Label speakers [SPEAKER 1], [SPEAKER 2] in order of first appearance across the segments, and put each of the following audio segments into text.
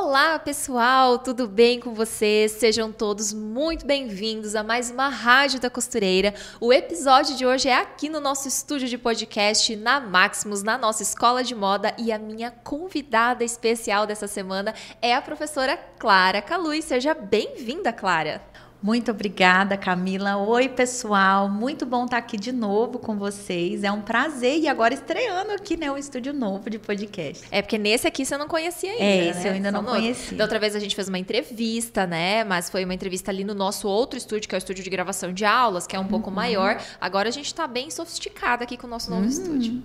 [SPEAKER 1] Olá, pessoal, tudo bem com vocês? Sejam todos muito bem-vindos a mais uma Rádio da Costureira. O episódio de hoje é aqui no nosso estúdio de podcast, na Maximus, na nossa escola de moda. E a minha convidada especial dessa semana é a professora Clara Calui. Seja bem-vinda, Clara.
[SPEAKER 2] Muito obrigada, Camila. Oi, pessoal. Muito bom estar aqui de novo com vocês. É um prazer e agora estreando aqui, né, um estúdio novo de podcast.
[SPEAKER 1] É porque nesse aqui você não conhecia ainda,
[SPEAKER 2] É, esse
[SPEAKER 1] né?
[SPEAKER 2] eu ainda não
[SPEAKER 1] Só no-
[SPEAKER 2] conhecia.
[SPEAKER 1] Da outra vez a gente fez uma entrevista, né? Mas foi uma entrevista ali no nosso outro estúdio, que é o estúdio de gravação de aulas, que é um
[SPEAKER 2] Uhum.
[SPEAKER 1] pouco maior. Agora a gente tá bem sofisticada aqui com o nosso novo
[SPEAKER 2] Uhum.
[SPEAKER 1] estúdio.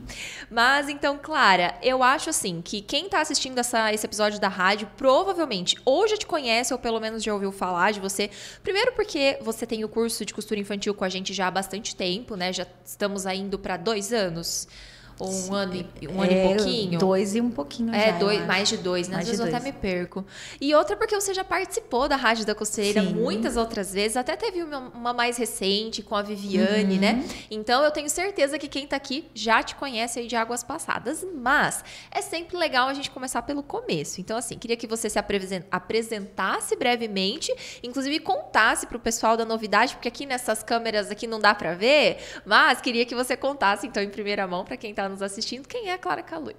[SPEAKER 1] Mas então, Clara, eu acho assim que quem tá assistindo essa, esse episódio da rádio provavelmente ou já te conhece ou pelo menos já ouviu falar de você. Primeiro porque você tem o curso de costura infantil com a gente já há bastante tempo, né? Já estamos indo para dois anos. Ou um ano e, um ano
[SPEAKER 2] É,
[SPEAKER 1] e pouquinho.
[SPEAKER 2] Dois e um pouquinho
[SPEAKER 1] É,
[SPEAKER 2] já,
[SPEAKER 1] dois, mais de dois, né?
[SPEAKER 2] Mais
[SPEAKER 1] Às vezes eu até me perco. E outra porque você já participou da Rádio da Costeira
[SPEAKER 2] Sim.
[SPEAKER 1] muitas outras vezes, até teve uma, uma mais recente com a Viviane,
[SPEAKER 2] Uhum.
[SPEAKER 1] né? Então eu tenho certeza que quem tá aqui já te conhece aí de águas passadas, mas é sempre legal a gente começar pelo começo. Então, assim, queria que você se apresen- apresentasse brevemente, inclusive contasse pro pessoal da novidade, porque aqui nessas câmeras aqui não dá pra ver, mas queria que você contasse, então, em primeira mão, pra quem tá nos assistindo, quem é a Clara Calui.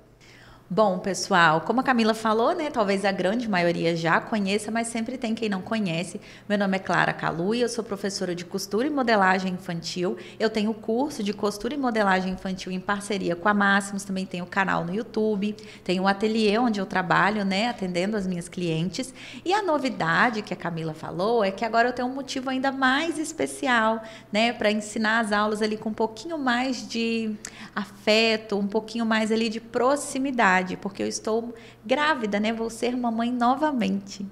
[SPEAKER 2] Bom, pessoal, como a Camila falou, né? Talvez a grande maioria já conheça, mas sempre tem quem não conhece. Meu nome é Clara Calui, eu sou professora de costura e modelagem infantil. Eu tenho curso de costura e modelagem infantil em parceria com a Máximos, também tenho canal no YouTube, tenho um ateliê onde eu trabalho, né, atendendo as minhas clientes. E a novidade que a Camila falou é que agora eu tenho um motivo ainda mais especial, né, para ensinar as aulas ali com um pouquinho mais de afeto, um pouquinho mais ali de proximidade, porque eu estou grávida, né? Vou ser mamãe novamente.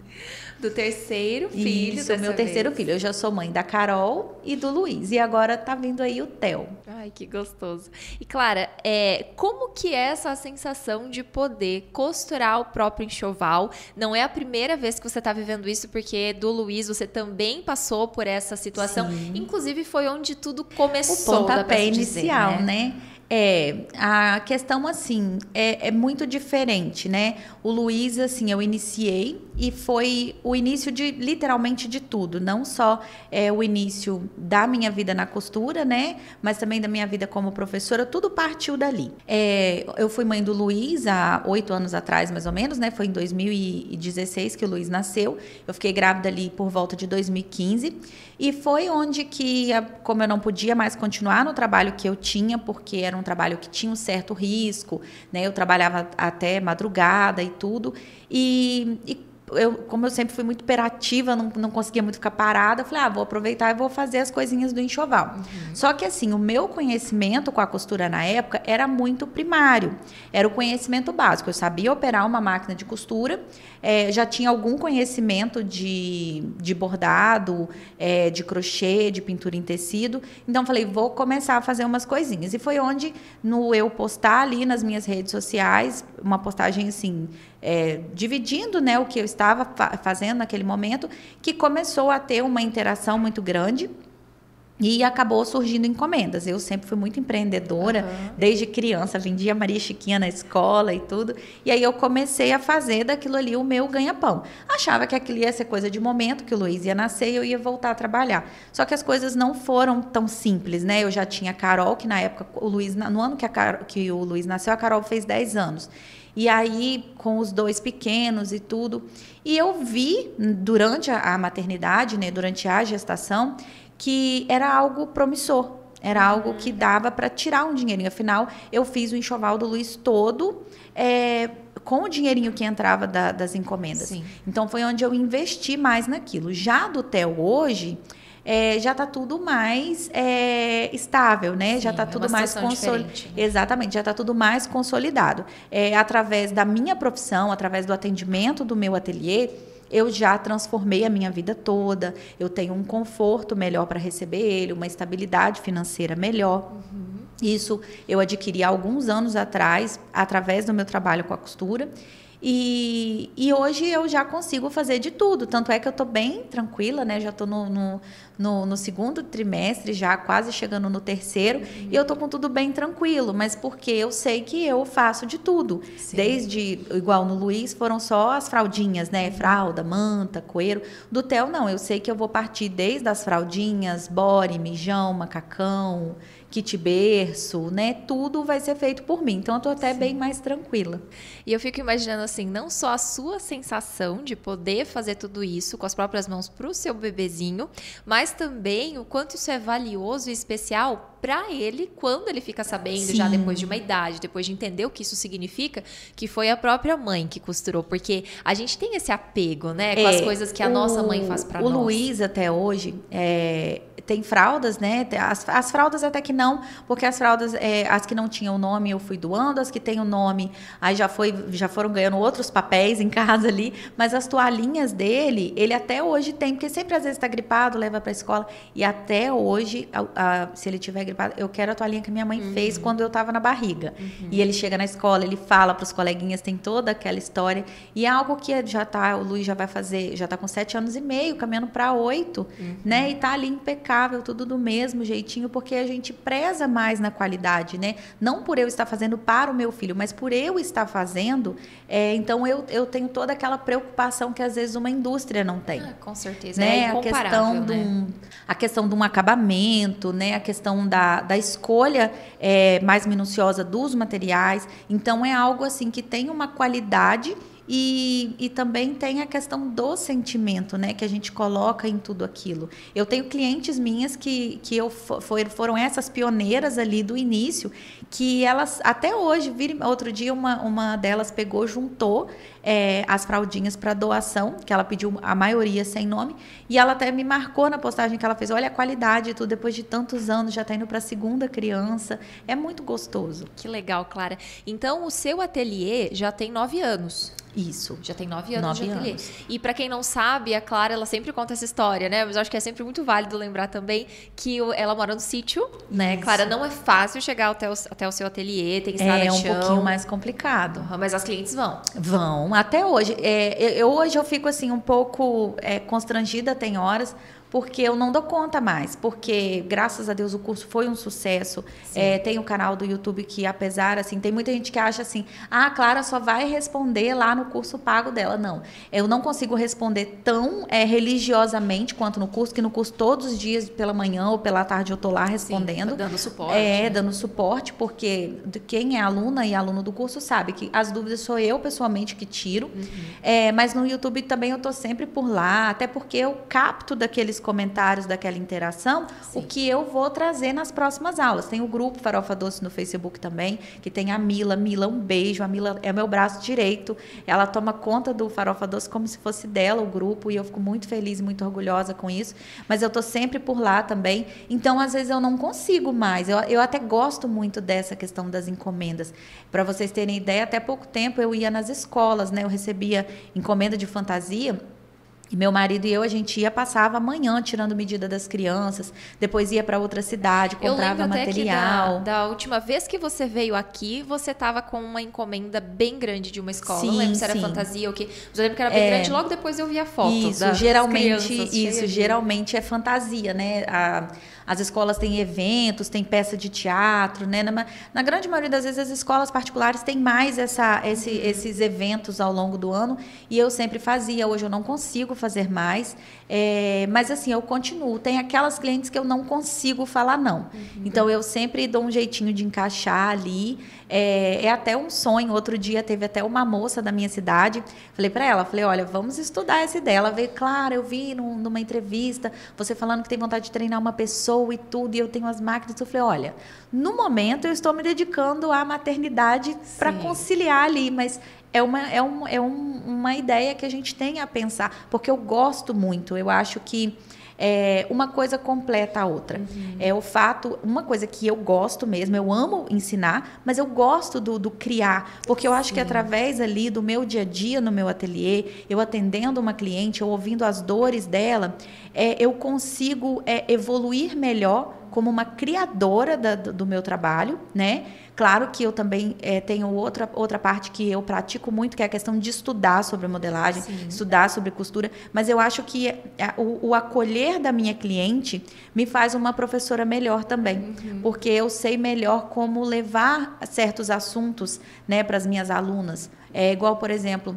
[SPEAKER 1] Do terceiro filho
[SPEAKER 2] Isso, meu terceiro
[SPEAKER 1] vez.
[SPEAKER 2] filho. Eu já sou mãe da Carol e do Luiz. E agora tá vindo aí o Theo.
[SPEAKER 1] Ai, que gostoso. E Clara, é, como que é essa sensação de poder costurar o próprio enxoval? Não é a primeira vez que você está vivendo isso, porque do Luiz você também passou por essa situação.
[SPEAKER 2] Sim.
[SPEAKER 1] Inclusive foi onde tudo
[SPEAKER 2] O
[SPEAKER 1] começou. pra
[SPEAKER 2] pontapé
[SPEAKER 1] se dizer,
[SPEAKER 2] inicial, né? É, a questão assim é, é muito diferente, né? O Luiz, assim, eu iniciei e foi o início de literalmente de tudo, não só é, o início da minha vida na costura, né? Mas também da minha vida como professora, tudo partiu dali. É, eu fui mãe do Luiz há oito anos atrás, mais ou menos, né? Foi em 2016 que o Luiz nasceu. Eu fiquei grávida ali por volta de 2015 e foi onde que, como eu não podia mais continuar no trabalho que eu tinha, porque era um trabalho que tinha um certo risco, né? Eu trabalhava até madrugada e tudo. E, e eu, como eu sempre fui muito hiperativa, não, não conseguia muito ficar parada, eu falei, ah, vou aproveitar e vou fazer as coisinhas do enxoval. Só que assim, o meu conhecimento com a costura na época era muito primário. Era o conhecimento básico. Eu sabia operar uma máquina de costura, eh, já tinha algum conhecimento de, de bordado, eh, de crochê, de pintura em tecido. Então, falei, vou começar a fazer umas coisinhas. E foi onde, no eu postar ali nas minhas redes sociais, uma postagem assim, é, dividindo né, o que eu estava fa- fazendo naquele momento, que começou a ter uma interação muito grande. E acabou surgindo encomendas. Eu sempre fui muito empreendedora,
[SPEAKER 1] Aham.
[SPEAKER 2] desde criança, vendia Maria Chiquinha na escola e tudo. E aí eu comecei a fazer daquilo ali o meu ganha-pão. Achava que aquilo ia ser coisa de momento, que o Luiz ia nascer e eu ia voltar a trabalhar. Só que as coisas não foram tão simples, né? Eu já tinha a Carol, que na época, o Luiz, no ano que, Carol- que o Luiz nasceu, a Carol fez 10 anos. E aí, com os dois pequenos e tudo. E eu vi, durante a, a maternidade, né, durante a gestação, que era algo promissor. Era algo que dava para tirar um dinheirinho. Afinal, eu fiz o enxoval do Luiz todo é, com o dinheirinho que entrava da- das encomendas.
[SPEAKER 1] Sim.
[SPEAKER 2] Então, foi onde eu investi mais naquilo. Já do Theo hoje, é, já está tudo mais é, estável, né? já
[SPEAKER 1] Sim,
[SPEAKER 2] está
[SPEAKER 1] é
[SPEAKER 2] tudo
[SPEAKER 1] uma
[SPEAKER 2] mais consolidado.
[SPEAKER 1] né?
[SPEAKER 2] Exatamente, já está tudo mais consolidado. É, através da minha profissão, através do atendimento do meu ateliê, eu já transformei a minha vida toda. Eu tenho um conforto melhor para receber ele, uma estabilidade financeira melhor. Isso eu adquiri há alguns anos atrás, através do meu trabalho com a costura. E, e hoje eu já consigo fazer de tudo. Tanto é que eu estou bem tranquila, né? Já estou no, no, no, no, segundo trimestre, já quase chegando no terceiro, uhum. e eu estou com tudo bem tranquilo, mas porque eu sei que eu faço de tudo. Sim. Desde, igual no Luiz, foram só as fraldinhas, né? Fralda, manta, coeiro. Do Theo, não. Eu sei que eu vou partir desde as fraldinhas, bore, mijão, macacão kit berço, né? Tudo vai ser feito por mim. Então eu tô até Sim. bem mais tranquila.
[SPEAKER 1] E eu fico imaginando assim, não só a sua sensação de poder fazer tudo isso com as próprias mãos para o seu bebezinho, mas também o quanto isso é valioso e especial para ele quando ele fica sabendo Sim. já depois de uma idade, depois de entender o que isso significa, que foi a própria mãe que costurou, porque a gente tem esse apego, né, com é, as coisas que a o, nossa mãe faz para nós.
[SPEAKER 2] O Luiz até hoje é, tem fraldas, né? As, as, fraldas até que não, porque as fraldas, é, as que não tinham nome eu fui doando, as que têm o nome, aí já, foi, já foram ganhando outros papéis em casa ali, mas as toalhinhas dele, ele até hoje tem, porque sempre às vezes está gripado, leva para a escola, e até hoje, a, a, se ele tiver gripado, eu quero a toalhinha que minha mãe uhum. fez quando eu estava na barriga. Uhum. E ele chega na escola, ele fala para os coleguinhas, tem toda aquela história, e é algo que já tá, o Luiz já vai fazer, já está com sete anos e meio, caminhando para oito, uhum. né? E tá ali impecável, tudo do mesmo jeitinho, porque a gente preza mais na qualidade, né? Não por eu estar fazendo para o meu filho, mas por eu estar fazendo. É, então eu, eu tenho toda aquela preocupação que às vezes uma indústria não tem. Ah,
[SPEAKER 1] com certeza. Né? É a questão
[SPEAKER 2] né? um, a questão de um acabamento, né? A questão da, da escolha é, mais minuciosa dos materiais. Então é algo assim que tem uma qualidade e, e também tem a questão do sentimento, né? Que a gente coloca em tudo aquilo. Eu tenho clientes minhas que, que eu for, foram essas pioneiras ali do início, que elas até hoje, outro dia uma, uma delas pegou, juntou é, as fraldinhas para doação, que ela pediu a maioria sem nome, e ela até me marcou na postagem que ela fez. Olha a qualidade, tudo depois de tantos anos, já está indo para a segunda criança. É muito gostoso.
[SPEAKER 1] Que legal, Clara. Então, o seu ateliê já tem nove anos.
[SPEAKER 2] Isso.
[SPEAKER 1] Já tem nove anos nove de ateliê. Anos. E para quem não sabe, a Clara, ela sempre conta essa história, né? Mas eu acho que é sempre muito válido lembrar também que ela mora no sítio, né? Isso. Clara, não é fácil chegar até o, até o seu ateliê, tem estrada
[SPEAKER 2] é
[SPEAKER 1] de
[SPEAKER 2] chão. É um pouquinho mais complicado.
[SPEAKER 1] Mas as clientes vão.
[SPEAKER 2] Vão, até hoje. É, eu, hoje eu fico assim um pouco é, constrangida, tem horas, porque eu não dou conta mais, porque graças a Deus o curso foi um sucesso. É, tem o canal do YouTube que, apesar assim, tem muita gente que acha assim, ah, a Clara só vai responder lá no curso pago dela. Não, eu não consigo responder tão é, religiosamente quanto no curso, que no curso todos os dias pela manhã ou pela tarde eu tô lá respondendo. Sim,
[SPEAKER 1] dando suporte.
[SPEAKER 2] É, dando suporte, porque quem é aluna e aluno do curso sabe que as dúvidas sou eu pessoalmente que tiro. Uhum. É, mas no YouTube também eu tô sempre por lá, até porque eu capto daqueles comentários daquela interação, Sim. o que eu vou trazer nas próximas aulas. Tem o grupo Farofa Doce no Facebook também, que tem a Mila. Mila, um beijo. A Mila é meu braço direito. Ela toma conta do Farofa Doce como se fosse dela o grupo, e eu fico muito feliz e muito orgulhosa com isso. Mas eu tô sempre por lá também. Então, às vezes, eu não consigo mais. Eu, eu até gosto muito dessa questão das encomendas. Para vocês terem ideia, até pouco tempo eu ia nas escolas, né? Eu recebia encomenda de fantasia e meu marido e eu, a gente ia, passava a manhã tirando medida das crianças, depois ia para outra cidade, comprava material.
[SPEAKER 1] Da, da, última vez que você veio aqui, você estava com uma encomenda bem grande de uma escola. Sim, não lembro se era fantasia ou o quê. Mas eu lembro que era bem é, grande, logo depois eu vi a foto.
[SPEAKER 2] Isso, geralmente, isso, geralmente é fantasia, né? A, as escolas têm eventos, tem peça de teatro, né? Na, na, grande maioria das vezes as escolas particulares têm mais essa, esse, esses eventos ao longo do ano e eu sempre fazia. Hoje eu não consigo fazer mais, é, mas assim eu continuo. Tem aquelas clientes que eu não consigo falar não. Uhum. Então eu sempre dou um jeitinho de encaixar ali. É, é, até um sonho. Outro dia teve até uma moça da minha cidade. Falei para ela, falei, olha, vamos estudar essa ideia. Ela veio, claro, eu vi num, numa entrevista você falando que tem vontade de treinar uma pessoa e tudo, e eu tenho as máquinas. Eu falei, olha, no momento eu estou me dedicando à maternidade para conciliar ali, mas é uma, é, um, é um, uma ideia que a gente tem a pensar, porque eu gosto muito. Eu acho que é, uma coisa completa a outra. Uhum. É o fato, uma coisa que eu gosto mesmo, eu amo ensinar, mas eu gosto do, do criar, porque eu acho Sim. que através ali do meu dia a dia no meu ateliê, eu atendendo uma cliente, eu ouvindo as dores dela, é, eu consigo é, evoluir melhor como uma criadora da, do, meu trabalho, né? Claro que eu também é, tenho outra, outra parte que eu pratico muito, que é a questão de estudar sobre modelagem, Sim. estudar sobre costura, mas eu acho que é, o, o, acolher da minha cliente me faz uma professora melhor também, uhum. porque eu sei melhor como levar certos assuntos né, para as minhas alunas. É igual, por exemplo,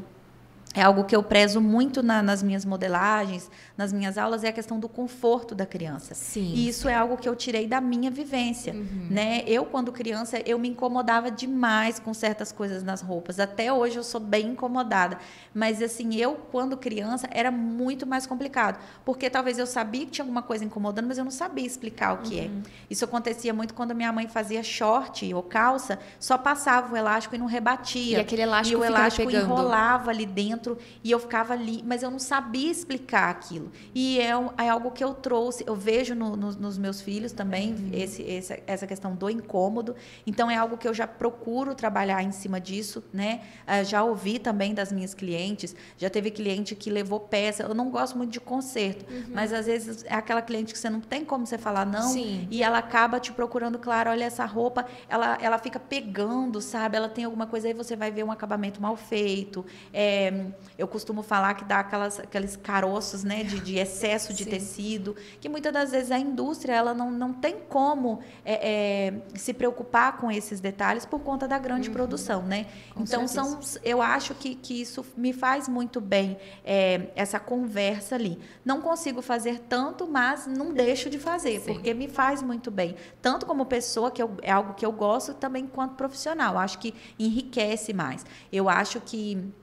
[SPEAKER 2] é algo que eu prezo muito na, nas minhas modelagens, nas minhas aulas, é a questão do conforto da criança.
[SPEAKER 1] Sim.
[SPEAKER 2] E isso é algo que eu tirei da minha vivência. Uhum. Né? Eu, quando criança, eu me incomodava demais com certas coisas nas roupas. Até hoje eu sou bem incomodada. Mas, assim, eu, quando criança, era muito mais complicado. Porque talvez eu sabia que tinha alguma coisa incomodando, mas eu não sabia explicar o que é. uhum. é. Isso acontecia muito quando minha mãe fazia short ou calça, só passava o elástico e não rebatia.
[SPEAKER 1] E aquele elástico,
[SPEAKER 2] e o elástico enrolava ali dentro dentro e eu ficava ali, mas eu não sabia explicar aquilo. E é, é algo que eu trouxe, eu vejo no, no, nos meus filhos também uhum. esse, esse, essa questão do incômodo. Então é algo que eu já procuro trabalhar em cima disso, né? Uh, já ouvi também das minhas clientes, já teve cliente que levou peça. Eu não gosto muito de conserto, uhum. mas às vezes é aquela cliente que você não tem como você falar não
[SPEAKER 1] Sim.
[SPEAKER 2] e ela acaba te procurando, claro, olha essa roupa, ela, ela fica pegando, sabe? Ela tem alguma coisa aí você vai ver um acabamento mal feito. É, eu costumo falar que dá aquelas, aqueles caroços né, de, de excesso de Sim. tecido, que muitas das vezes a indústria ela não, não tem como é, é, se preocupar com esses detalhes por conta da grande uhum. produção. Né? então, são, eu acho que, que isso me faz muito bem, é, essa conversa ali. Não consigo fazer tanto, mas não deixo de fazer, Sim. porque me faz muito bem. Tanto como pessoa, que eu, é algo que eu gosto, também quanto profissional. Acho que enriquece mais. Eu acho que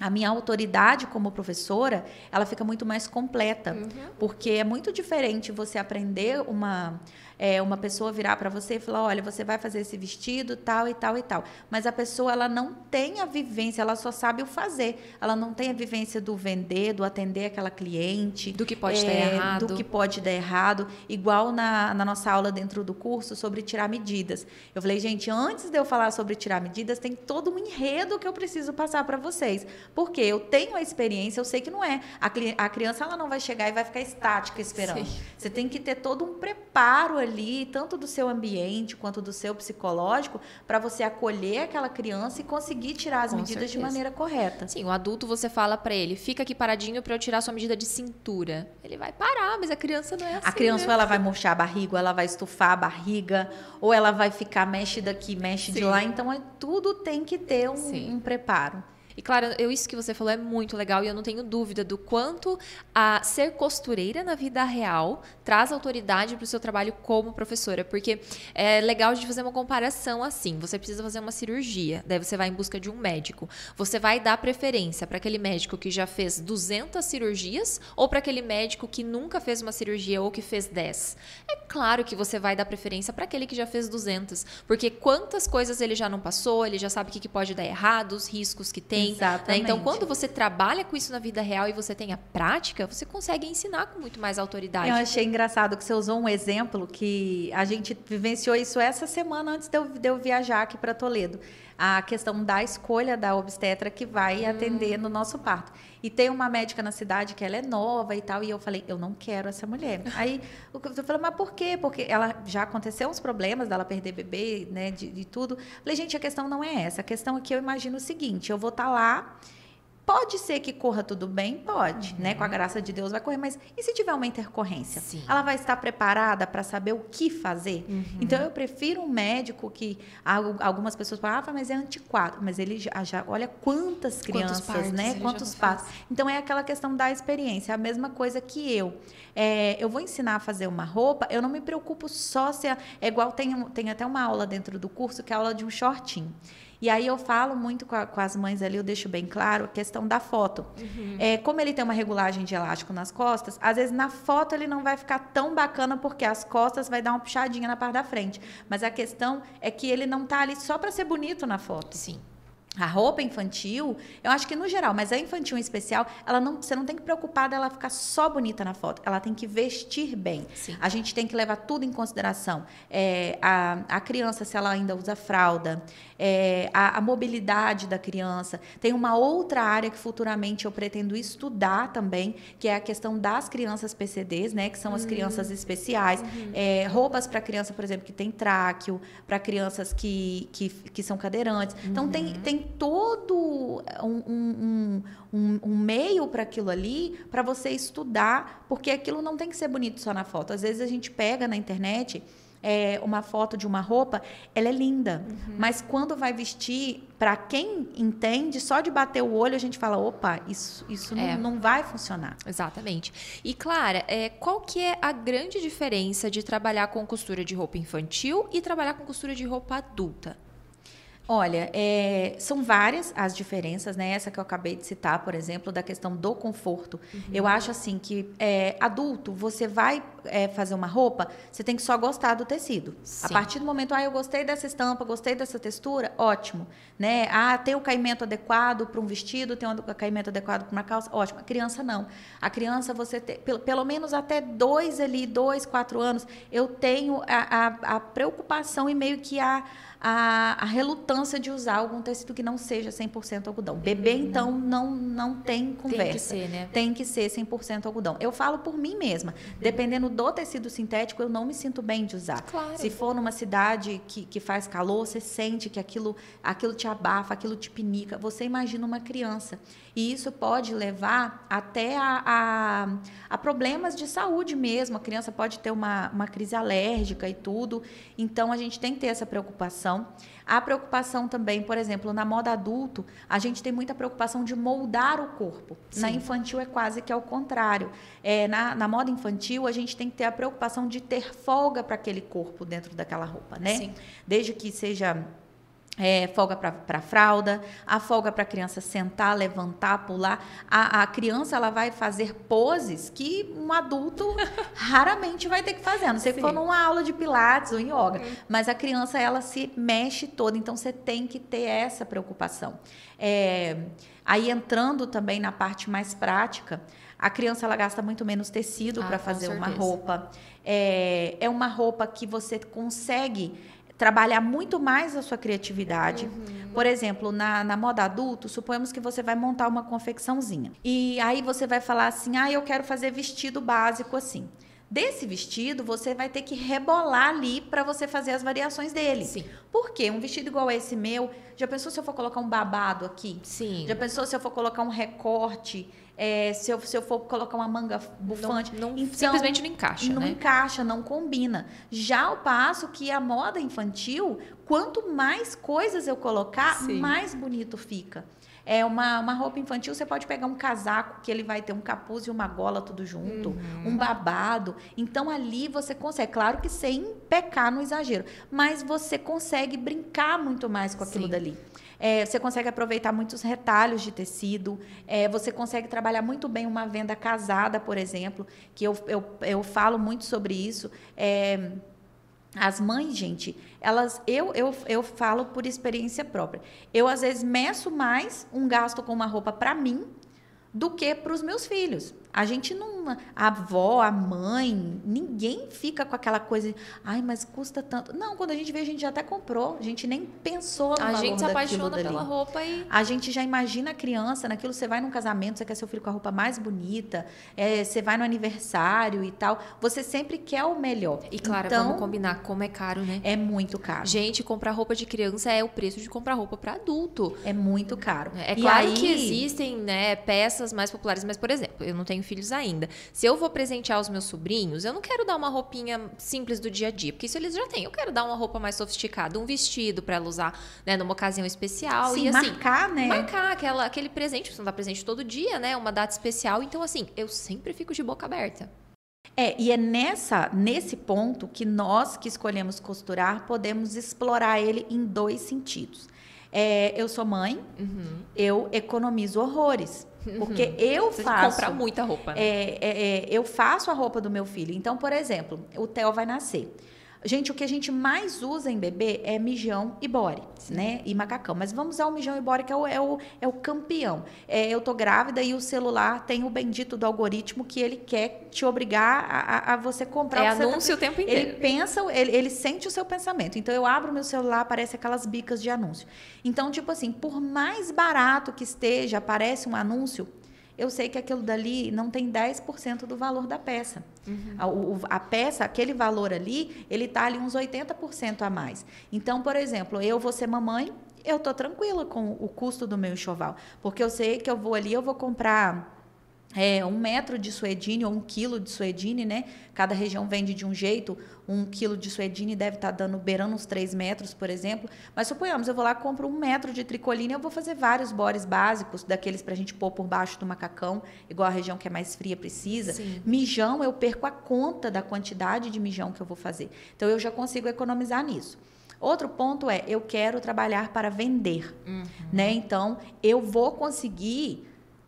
[SPEAKER 2] a minha autoridade como professora, ela fica muito mais completa, uhum. porque é muito diferente você aprender uma é, uma pessoa virar para você e falar, olha, você vai fazer esse vestido, tal e tal e tal. Mas a pessoa ela não tem a vivência, ela só sabe o fazer. Ela não tem a vivência do vender, do atender aquela cliente.
[SPEAKER 1] Do que pode é, dar errado.
[SPEAKER 2] Do que pode dar errado. Igual na, na nossa aula dentro do curso sobre tirar medidas. Eu falei, gente, antes de eu falar sobre tirar medidas, tem todo um enredo que eu preciso passar para vocês. Porque eu tenho a experiência, eu sei que não é. A, a criança ela não vai chegar e vai ficar estática esperando. Sim. Você tem que ter todo um preparo ali, tanto do seu ambiente quanto do seu psicológico, para você acolher aquela criança e conseguir tirar as Com medidas certeza. de maneira correta.
[SPEAKER 1] Sim, o adulto você fala para ele, fica aqui paradinho para eu tirar sua medida de cintura. Ele vai parar, mas a criança não é assim.
[SPEAKER 2] A criança
[SPEAKER 1] né?
[SPEAKER 2] ou ela vai murchar a barriga, ou ela vai estufar a barriga, ou ela vai ficar mexe daqui, mexe Sim. de lá. Então, é, tudo tem que ter um, um preparo.
[SPEAKER 1] E claro, eu, isso que você falou é muito legal e eu não tenho dúvida do quanto a ser costureira na vida real traz autoridade para o seu trabalho como professora. Porque é legal de fazer uma comparação assim. Você precisa fazer uma cirurgia, daí você vai em busca de um médico. Você vai dar preferência para aquele médico que já fez 200 cirurgias ou para aquele médico que nunca fez uma cirurgia ou que fez 10? É claro que você vai dar preferência para aquele que já fez 200, porque quantas coisas ele já não passou, ele já sabe o que pode dar errado, os riscos que tem.
[SPEAKER 2] Exatamente.
[SPEAKER 1] Né? Então, quando você trabalha com isso na vida real e você tem a prática, você consegue ensinar com muito mais autoridade.
[SPEAKER 2] Eu achei engraçado que você usou um exemplo que a gente vivenciou isso essa semana antes de eu, de eu viajar aqui para Toledo. A questão da escolha da obstetra que vai hum. atender no nosso parto. E tem uma médica na cidade que ela é nova e tal, e eu falei, eu não quero essa mulher. Aí eu falei, mas por quê? Porque ela já aconteceu uns problemas dela perder bebê, né, de, de tudo. Falei, gente, a questão não é essa. A questão é que eu imagino o seguinte: eu vou estar tá lá Pode ser que corra tudo bem? Pode, uhum. né? Com a graça de Deus vai correr, mas e se tiver uma intercorrência?
[SPEAKER 1] Sim.
[SPEAKER 2] Ela vai estar preparada para saber o que fazer? Uhum. Então eu prefiro um médico que algumas pessoas falam, ah, mas é antiquado, mas ele já, já olha quantas crianças,
[SPEAKER 1] Quantos
[SPEAKER 2] né? Quantos passos. Então é aquela questão da experiência, é a mesma coisa que eu. É, eu vou ensinar a fazer uma roupa, eu não me preocupo só se é, é igual tem, tem até uma aula dentro do curso que é a aula de um shortinho. E aí eu falo muito com, a, com, as mães ali, eu deixo bem claro a questão da foto. Uhum. É, como ele tem uma regulagem de elástico nas costas, às vezes na foto ele não vai ficar tão bacana porque as costas vai dar uma puxadinha na parte da frente. Mas a questão é que ele não tá ali só para ser bonito na foto.
[SPEAKER 1] Sim.
[SPEAKER 2] A roupa infantil, eu acho que no geral, mas a infantil em especial, ela não, você não tem que preocupar dela ficar só bonita na foto. Ela tem que vestir bem.
[SPEAKER 1] Sim.
[SPEAKER 2] A gente tem que levar tudo em consideração. É, a, a criança, se ela ainda usa fralda, é, a, a, mobilidade da criança. Tem uma outra área que futuramente eu pretendo estudar também, que é a questão das crianças PCDs, né? Que são as crianças hum. especiais. Uhum. É, roupas para criança, por exemplo, que tem tráqueo, para crianças que, que, que são cadeirantes. Então, tem, uhum. tem todo um, um, um, um meio para aquilo ali para você estudar, porque aquilo não tem que ser bonito só na foto. Às vezes a gente pega na internet é, uma foto de uma roupa, ela é linda. Uhum. Mas quando vai vestir, para quem entende, só de bater o olho a gente fala, opa, isso, isso é. não, não, vai funcionar.
[SPEAKER 1] Exatamente. E Clara, é, qual que é a grande diferença de trabalhar com costura de roupa infantil e trabalhar com costura de roupa adulta?
[SPEAKER 2] Olha, é, são várias as diferenças, né? Essa que eu acabei de citar, por exemplo, da questão do conforto. Uhum. Eu acho assim que é, adulto, você vai é, fazer uma roupa, você tem que só gostar do tecido. Sim. A partir do momento, ah, eu gostei dessa estampa, gostei dessa textura, ótimo, né? Ah, tem o caimento adequado para um vestido, tem o caimento adequado para uma calça, ótimo. A criança não. A criança você tem, pelo, pelo menos até dois ali, dois, quatro anos, eu tenho a, a, a preocupação e meio que a a, a relutância de usar algum tecido que não seja 100% algodão. Bebê, uhum. então, não, não tem conversa. Tem que
[SPEAKER 1] ser, né?
[SPEAKER 2] Tem que ser 100% algodão. Eu falo por mim mesma. Dependendo do tecido sintético, eu não me sinto bem de usar.
[SPEAKER 1] Claro.
[SPEAKER 2] Se for numa cidade que, que faz calor, você sente que aquilo, aquilo te abafa, aquilo te pinica. Você imagina uma criança. E isso pode levar até a, a, a problemas de saúde mesmo. A criança pode ter uma, uma crise alérgica e tudo. Então, a gente tem que ter essa preocupação. A preocupação também, por exemplo, na moda adulto, a gente tem muita preocupação de moldar o corpo. Sim. Na infantil é quase que ao contrário. É, na, na moda infantil, a gente tem que ter a preocupação de ter folga para aquele corpo dentro daquela roupa, né? Sim. Desde que seja é, folga para fralda, a folga para a criança sentar, levantar, pular. A, a, criança ela vai fazer poses que um adulto raramente vai ter que fazer, a não sei se for numa aula de pilates ou yoga. Uhum. Mas a criança ela se mexe toda, então você tem que ter essa preocupação. É, aí entrando também na parte mais prática, a criança ela gasta muito menos tecido ah, para fazer uma roupa. É, é uma roupa que você consegue trabalhar muito mais a sua criatividade. Uhum. Por exemplo, na, na moda adulto, suponhamos que você vai montar uma confecçãozinha. E aí você vai falar assim: ah, eu quero fazer vestido básico assim. Desse vestido, você vai ter que rebolar ali para você fazer as variações dele.
[SPEAKER 1] Sim.
[SPEAKER 2] Por quê? Um vestido igual a esse meu, já pensou se eu for colocar um babado aqui?
[SPEAKER 1] Sim.
[SPEAKER 2] Já pensou se eu for colocar um recorte? É, se, eu, se eu for colocar uma manga bufante.
[SPEAKER 1] Não, não então, simplesmente não encaixa.
[SPEAKER 2] Não
[SPEAKER 1] né?
[SPEAKER 2] encaixa, não combina. Já ao passo que a moda infantil, quanto mais coisas eu colocar, Sim. mais bonito fica. É uma, uma roupa infantil, você pode pegar um casaco que ele vai ter um capuz e uma gola tudo junto, uhum. um babado. Então ali você consegue, claro que sem pecar no exagero, mas você consegue brincar muito mais com aquilo Sim. dali. É, você consegue aproveitar muitos retalhos de tecido. É, você consegue trabalhar muito bem uma venda casada, por exemplo, que eu, eu, eu falo muito sobre isso. É, as mães, gente, elas, eu, eu, eu falo por experiência própria. Eu, às vezes, meço mais um gasto com uma roupa para mim do que para os meus filhos. A gente não. A avó, a mãe, ninguém fica com aquela coisa. Ai, mas custa tanto. Não, quando a gente vê, a gente já até comprou. A gente nem pensou no
[SPEAKER 1] A
[SPEAKER 2] valor
[SPEAKER 1] gente se apaixona pela roupa e.
[SPEAKER 2] A gente já imagina a criança naquilo. Você vai num casamento, você quer seu filho com a roupa mais bonita. É, você vai no aniversário e tal. Você sempre quer o melhor.
[SPEAKER 1] E claro, então, vamos combinar como é caro, né?
[SPEAKER 2] É muito caro.
[SPEAKER 1] Gente, comprar roupa de criança é o preço de comprar roupa para adulto.
[SPEAKER 2] É muito caro.
[SPEAKER 1] É, claro aí... que existem né, peças mais populares, mas, por exemplo, eu não tenho filhos ainda. Se eu vou presentear os meus sobrinhos, eu não quero dar uma roupinha simples do dia a dia, porque isso eles já têm. Eu quero dar uma roupa mais sofisticada, um vestido para ela usar, né, numa ocasião especial
[SPEAKER 2] Sim,
[SPEAKER 1] e assim,
[SPEAKER 2] marcar, né?
[SPEAKER 1] Marcar aquela, aquele presente, você não dá presente todo dia, né? Uma data especial. Então assim, eu sempre fico de boca aberta.
[SPEAKER 2] É, e é nessa, nesse ponto que nós que escolhemos costurar podemos explorar ele em dois sentidos. É, eu sou mãe, uhum. eu economizo horrores. Porque uhum. eu Você faço.
[SPEAKER 1] comprar muita roupa. Né?
[SPEAKER 2] É, é, é, eu faço a roupa do meu filho. Então, por exemplo, o Theo vai nascer. Gente, o que a gente mais usa em bebê é mijão e bore, né? E macacão. Mas vamos usar o mijão e bore, que é o, é o, é o campeão. É, eu tô grávida e o celular tem o bendito do algoritmo que ele quer te obrigar a, a você comprar.
[SPEAKER 1] É
[SPEAKER 2] o
[SPEAKER 1] anúncio tá... o tempo inteiro.
[SPEAKER 2] Ele pensa, ele, ele sente o seu pensamento. Então, eu abro meu celular, aparece aquelas bicas de anúncio. Então, tipo assim, por mais barato que esteja, aparece um anúncio, eu sei que aquilo dali não tem 10% do valor da peça. Uhum. A, o, a, peça, aquele valor ali, ele está ali uns 80% a mais. Então, por exemplo, eu vou ser mamãe, eu estou tranquila com o custo do meu enxoval. Porque eu sei que eu vou ali, eu vou comprar é, um metro de suedine ou um quilo de suedine, né? Cada região vende de um jeito. Um quilo de suedine deve estar tá dando, beirando uns 3 metros, por exemplo. Mas suponhamos, eu vou lá compro um metro de tricoline, eu vou fazer vários bores básicos, daqueles para a gente pôr por baixo do macacão, igual a região que é mais fria precisa. Sim. Mijão, eu perco a conta da quantidade de mijão que eu vou fazer. Então, eu já consigo economizar nisso. Outro ponto é, eu quero trabalhar para vender, uhum. né? Então, eu vou conseguir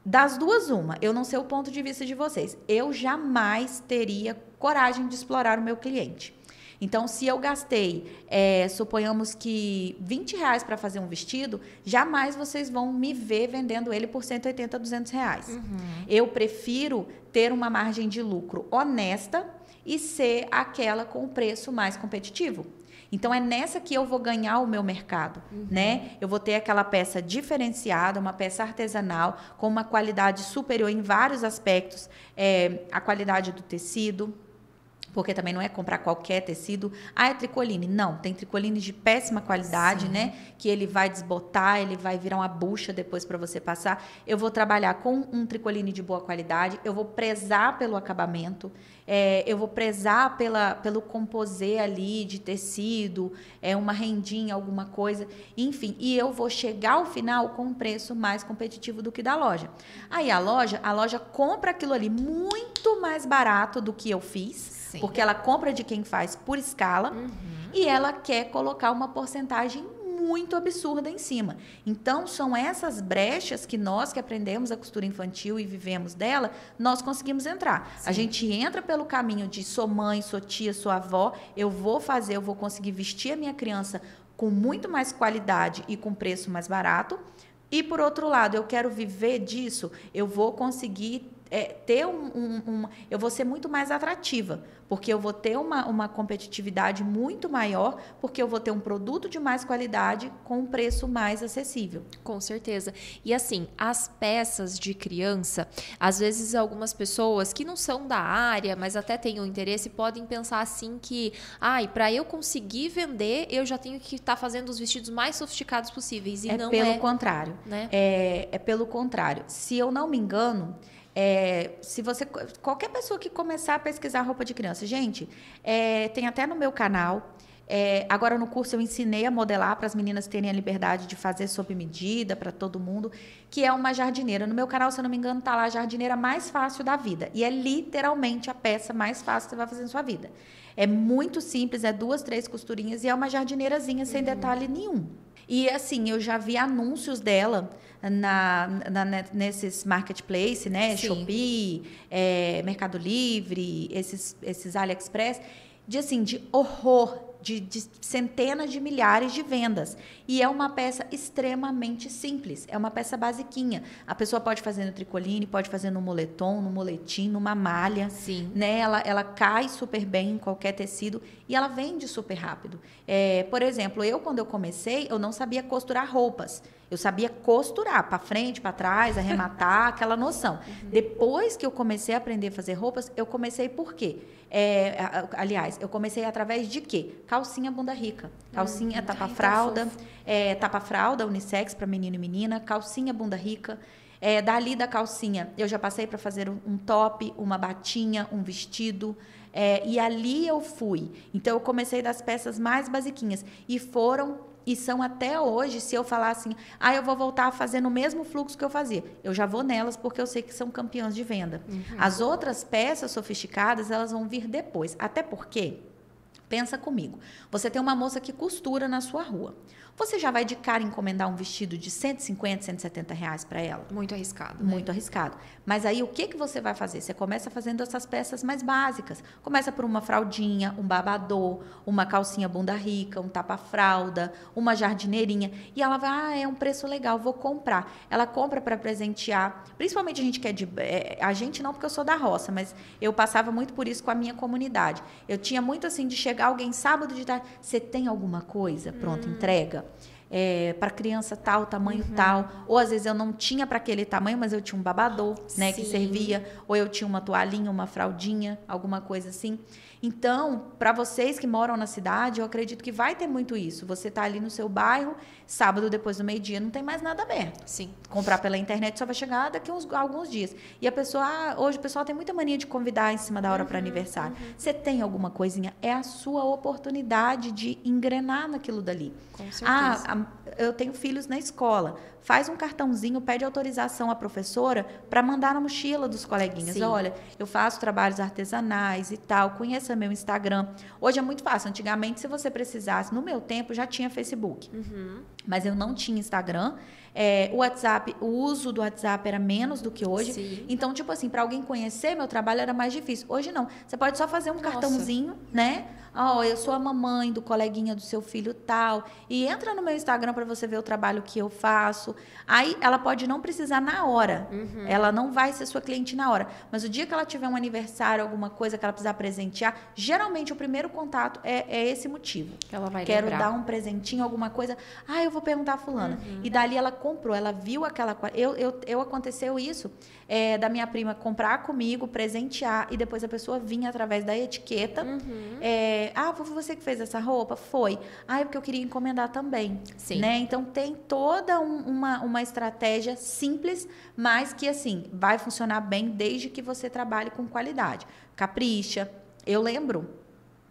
[SPEAKER 2] das duas, uma. Eu não sei o ponto de vista de vocês. Eu jamais teria coragem de explorar o meu cliente. Então, se eu gastei, é, suponhamos que 20 reais para fazer um vestido, jamais vocês vão me ver vendendo ele por 180, 200 reais. Uhum. Eu prefiro ter uma margem de lucro honesta e ser aquela com o preço mais competitivo. Então é nessa que eu vou ganhar o meu mercado, uhum. né? Eu vou ter aquela peça diferenciada, uma peça artesanal com uma qualidade superior em vários aspectos, é, a qualidade do tecido, porque também não é comprar qualquer tecido. Ah, é tricoline. Não, tem tricoline de péssima qualidade, Sim. né? Que ele vai desbotar, ele vai virar uma bucha depois para você passar. Eu vou trabalhar com um tricoline de boa qualidade, eu vou prezar pelo acabamento, é, eu vou prezar pela, pelo composê ali de tecido, é uma rendinha, alguma coisa, enfim. E eu vou chegar ao final com um preço mais competitivo do que da loja. Aí a loja, a loja compra aquilo ali muito mais barato do que eu fiz Sim. Porque ela compra de quem faz por escala uhum. e ela quer colocar uma porcentagem muito absurda em cima. Então, são essas brechas que nós que aprendemos a costura infantil e vivemos dela, nós conseguimos entrar. Sim. A gente entra pelo caminho de sou mãe, sou tia, sou avó, eu vou fazer, eu vou conseguir vestir a minha criança com muito mais qualidade e com preço mais barato. E por outro lado, eu quero viver disso, eu vou conseguir é, ter um, um, um, Eu vou ser muito mais atrativa, porque eu vou ter uma, uma competitividade muito maior, porque eu vou ter um produto de mais qualidade com um preço mais acessível.
[SPEAKER 1] Com certeza. E assim, as peças de criança, às vezes algumas pessoas que não são da área, mas até têm um interesse, podem pensar assim que, ai, ah, para eu conseguir vender, eu já tenho que estar tá fazendo os vestidos mais sofisticados possíveis. E
[SPEAKER 2] é
[SPEAKER 1] não
[SPEAKER 2] pelo
[SPEAKER 1] é.
[SPEAKER 2] contrário. Né? É, é pelo contrário. Se eu não me engano. É, se você qualquer pessoa que começar a pesquisar roupa de criança, gente, é, tem até no meu canal. É, agora no curso eu ensinei a modelar para as meninas terem a liberdade de fazer sob medida para todo mundo, que é uma jardineira. No meu canal, se eu não me engano, tá lá a jardineira mais fácil da vida e é literalmente a peça mais fácil que você vai fazer na sua vida. É muito simples, é duas, três costurinhas e é uma jardineirazinha sem uhum. detalhe nenhum. E assim, eu já vi anúncios dela na, na nesses marketplace, né? Sim. Shopee, é, Mercado Livre, esses, esses AliExpress, de assim, de horror de, de, centenas de milhares de vendas. E é uma peça extremamente simples, é uma peça basiquinha. A pessoa pode fazer no tricoline, pode fazer no moletom, no moletim, numa malha.
[SPEAKER 1] Sim.
[SPEAKER 2] Né? Ela, ela cai super bem em qualquer tecido e ela vende super rápido. É, por exemplo, eu quando eu comecei, eu não sabia costurar roupas. Eu sabia costurar para frente, para trás, arrematar, aquela noção. Uhum. Depois que eu comecei a aprender a fazer roupas, eu comecei por quê? É, aliás, eu comecei através de quê? Calcinha bunda rica. Calcinha, uhum. tapa-fralda, é, tapa-fralda, unissex para menino e menina, calcinha bunda rica. É, dali da calcinha, eu já passei para fazer um top, uma batinha, um vestido. É, e ali eu fui. Então, eu comecei das peças mais basiquinhas. E foram e são até hoje, se eu falar assim, ah, eu vou voltar a fazer no mesmo fluxo que eu fazia, eu já vou nelas porque eu sei que são campeãs de venda. Uhum. As outras peças sofisticadas, elas vão vir depois. Até porque, pensa comigo, você tem uma moça que costura na sua rua. Você já vai de cara encomendar um vestido de 150, 170 reais para ela?
[SPEAKER 1] Muito arriscado. Né?
[SPEAKER 2] Muito arriscado. Mas aí o que, que você vai fazer? Você começa fazendo essas peças mais básicas. Começa por uma fraldinha, um babador, uma calcinha bunda rica, um tapa-fralda, uma jardineirinha. E ela vai, ah, é um preço legal, vou comprar. Ela compra para presentear. Principalmente a gente que é de. É, a gente não, porque eu sou da roça, mas eu passava muito por isso com a minha comunidade. Eu tinha muito assim de chegar alguém sábado de tarde. Você tem alguma coisa? Pronto, hum. entrega é, para criança tal, tamanho uhum. tal. Ou às vezes eu não tinha para aquele tamanho, mas eu tinha um babador, né, Sim. que servia. Ou eu tinha uma toalhinha, uma fraldinha, alguma coisa assim. Então, para vocês que moram na cidade, eu acredito que vai ter muito isso. Você está ali no seu bairro, sábado depois do meio-dia, não tem mais nada aberto.
[SPEAKER 1] Sim.
[SPEAKER 2] Comprar pela internet só vai chegar daqui uns alguns dias. E a pessoa, ah, hoje o pessoal tem muita mania de convidar em cima da hora uhum, para aniversário. Uhum. Você tem alguma coisinha? É a sua oportunidade de engrenar naquilo dali.
[SPEAKER 1] Com certeza. Ah,
[SPEAKER 2] eu tenho filhos na escola faz um cartãozinho, pede autorização à professora para mandar na mochila dos coleguinhas. Sim. Olha, eu faço trabalhos artesanais e tal, conheça meu Instagram. Hoje é muito fácil. Antigamente, se você precisasse, no meu tempo já tinha Facebook, uhum. mas eu não tinha Instagram. É, o WhatsApp, o uso do WhatsApp era menos do que hoje. Sim. Então, tipo assim, para alguém conhecer meu trabalho era mais difícil. Hoje não. Você pode só fazer um Nossa. cartãozinho, né? Ó, oh, eu sou a mamãe do coleguinha do seu filho tal. E entra no meu Instagram para você ver o trabalho que eu faço. Aí ela pode não precisar na hora. Uhum. Ela não vai ser sua cliente na hora. Mas o dia que ela tiver um aniversário, alguma coisa que ela precisar presentear, geralmente o primeiro contato é, é esse motivo.
[SPEAKER 1] Ela vai
[SPEAKER 2] Quero
[SPEAKER 1] lembrar.
[SPEAKER 2] dar um presentinho, alguma coisa. Ah, eu vou perguntar a fulana. Uhum. E dali ela comprou, ela viu aquela. Eu, eu, eu aconteceu isso é, da minha prima comprar comigo, presentear e depois a pessoa vinha através da etiqueta. Uhum. É, ah, foi você que fez essa roupa? Foi. Ah, é porque eu queria encomendar também. Sim. Né? Então tem toda um, uma, uma estratégia simples, mas que assim vai funcionar bem desde que você trabalhe com qualidade. Capricha. Eu lembro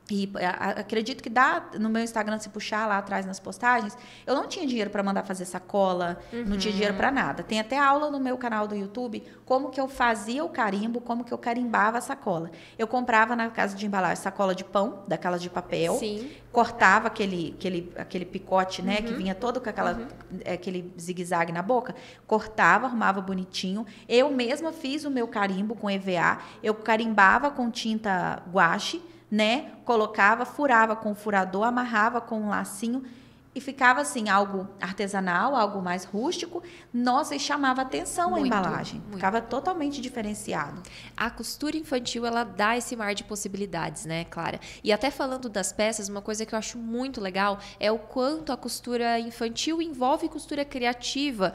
[SPEAKER 2] e acredito que dá no meu Instagram, se puxar lá atrás nas postagens, eu não tinha dinheiro para mandar fazer sacola, uhum. não tinha dinheiro para nada. Tem até aula no meu canal do YouTube como que eu fazia o carimbo, como que eu carimbava a sacola. Eu comprava na casa de embalagem sacola de pão, daquelas de papel, Sim. cortava aquele, aquele, aquele picote, né, uhum. que vinha todo com aquela, uhum. aquele zigue-zague na boca, cortava, arrumava bonitinho. Eu mesma fiz o meu carimbo com EVA, eu carimbava com tinta guache né? Colocava, furava com o furador, amarrava com um lacinho e ficava assim, algo artesanal, algo mais rústico. Nossa, e chamava atenção muito, a embalagem. Muito. Ficava totalmente diferenciado.
[SPEAKER 1] A costura infantil, ela dá esse mar de possibilidades, né, Clara? E até falando das peças, uma coisa que eu acho muito legal é o quanto a costura infantil envolve costura criativa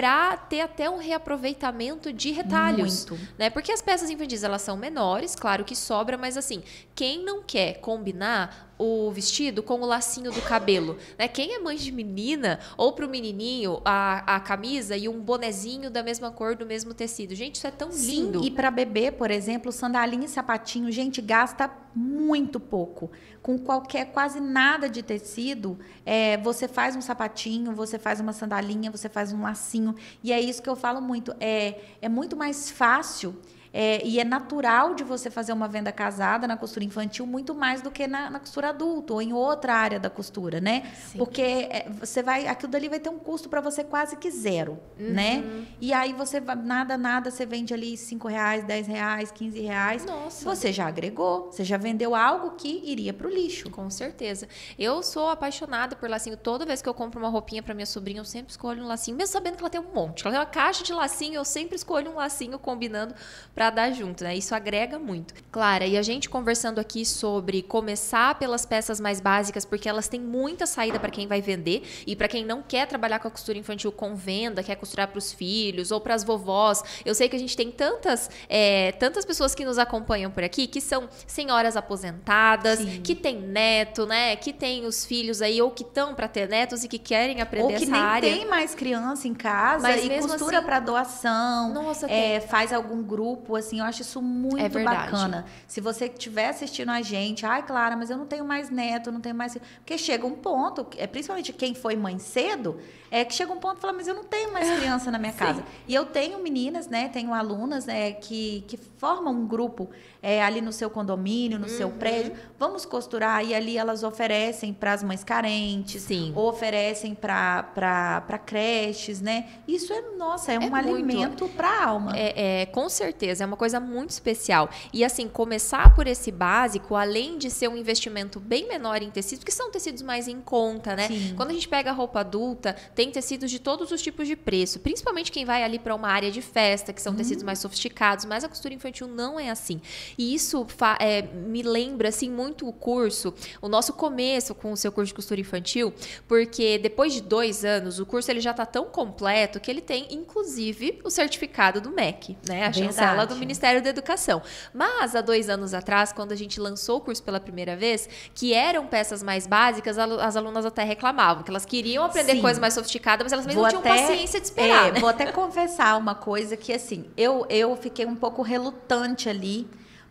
[SPEAKER 1] para ter até um reaproveitamento de retalhos, Muito. né? Porque as peças infantis elas são menores, claro que sobra, mas assim, quem não quer combinar o vestido com o lacinho do cabelo, né? Quem é mãe de menina ou pro menininho a, a camisa e um bonezinho da mesma cor do mesmo tecido, gente, isso é tão
[SPEAKER 2] Sim,
[SPEAKER 1] lindo.
[SPEAKER 2] E para bebê, por exemplo, sandalinha e sapatinho, gente gasta muito pouco. Com qualquer quase nada de tecido, é, você faz um sapatinho, você faz uma sandalinha, você faz um lacinho e é isso que eu falo muito. É, é muito mais fácil é, e é natural de você fazer uma venda casada na costura infantil muito mais do que na, na costura adulta ou em outra área da costura, né? Sim. Porque é, você vai, aquilo dali vai ter um custo para você quase que zero, uhum. né? E aí você nada, nada, você vende ali cinco reais, dez reais, quinze reais. Nossa. Você já agregou, você já vendeu algo que iria para o lixo.
[SPEAKER 1] Com certeza. Eu sou apaixonada por lacinho. Toda vez que eu compro uma roupinha para minha sobrinha, eu sempre escolho um lacinho, mesmo sabendo que ela tem um monte. Ela tem uma caixa de lacinho, eu sempre escolho um lacinho combinando para dar junto, né? Isso agrega muito. Clara, e a gente conversando aqui sobre começar pelas peças mais básicas, porque elas têm muita saída para quem vai vender e para quem não quer trabalhar com a costura infantil com venda, quer costurar para os filhos ou para as vovós. Eu sei que a gente tem tantas, é, tantas pessoas que nos acompanham por aqui que são senhoras aposentadas, Sim. que têm neto, né? Que têm os filhos aí ou que estão para ter netos e que querem aprender
[SPEAKER 2] ou que
[SPEAKER 1] essa
[SPEAKER 2] nem
[SPEAKER 1] área.
[SPEAKER 2] tem mais criança em casa Mas e costura assim, para doação. Nossa, é, faz algum grupo tempo, assim, eu acho isso muito
[SPEAKER 1] É
[SPEAKER 2] bacana. Se você estiver assistindo a gente, ai, Clara, mas eu não tenho mais neto, não tenho mais. Porque chega um ponto, é principalmente quem foi mãe cedo, é que chega um ponto e fala, mas eu não tenho mais criança na minha
[SPEAKER 1] Sim.
[SPEAKER 2] casa. E eu tenho meninas, né? Tenho alunas né, que, que formam um grupo é, ali no seu condomínio, no seu
[SPEAKER 1] Uhum.
[SPEAKER 2] prédio. Vamos costurar e ali elas oferecem para as mães carentes,
[SPEAKER 1] Sim.
[SPEAKER 2] ou oferecem para creches, né? Isso é, nossa, é,
[SPEAKER 1] É
[SPEAKER 2] um
[SPEAKER 1] muito.
[SPEAKER 2] alimento para a alma.
[SPEAKER 1] É, é, com certeza, é uma coisa muito especial. E assim, começar por esse básico, além de ser um investimento bem menor em tecidos, que são tecidos mais em conta, né?
[SPEAKER 2] Sim.
[SPEAKER 1] Quando a gente pega roupa adulta, tem tecidos de todos os tipos de preço, principalmente quem vai ali para uma área de festa, que são tecidos mais sofisticados, mas a costura infantil não é assim. E isso é, me lembra assim muito o curso, o nosso começo com o seu curso de costura infantil, porque depois de dois anos o curso ele já está tão completo que ele tem inclusive o certificado do MEC, né? A chancela do Ministério da Educação. Mas há dois anos atrás, quando a gente lançou o curso pela primeira vez, que eram peças mais básicas, as alunas até reclamavam que elas queriam aprender
[SPEAKER 2] Sim.
[SPEAKER 1] coisas mais sofisticadas, mas elas mesmo
[SPEAKER 2] Vou
[SPEAKER 1] não
[SPEAKER 2] até-
[SPEAKER 1] tinham paciência de esperar.
[SPEAKER 2] É,
[SPEAKER 1] né?
[SPEAKER 2] Vou até confessar uma coisa que, assim, eu, eu fiquei um pouco relutante ali,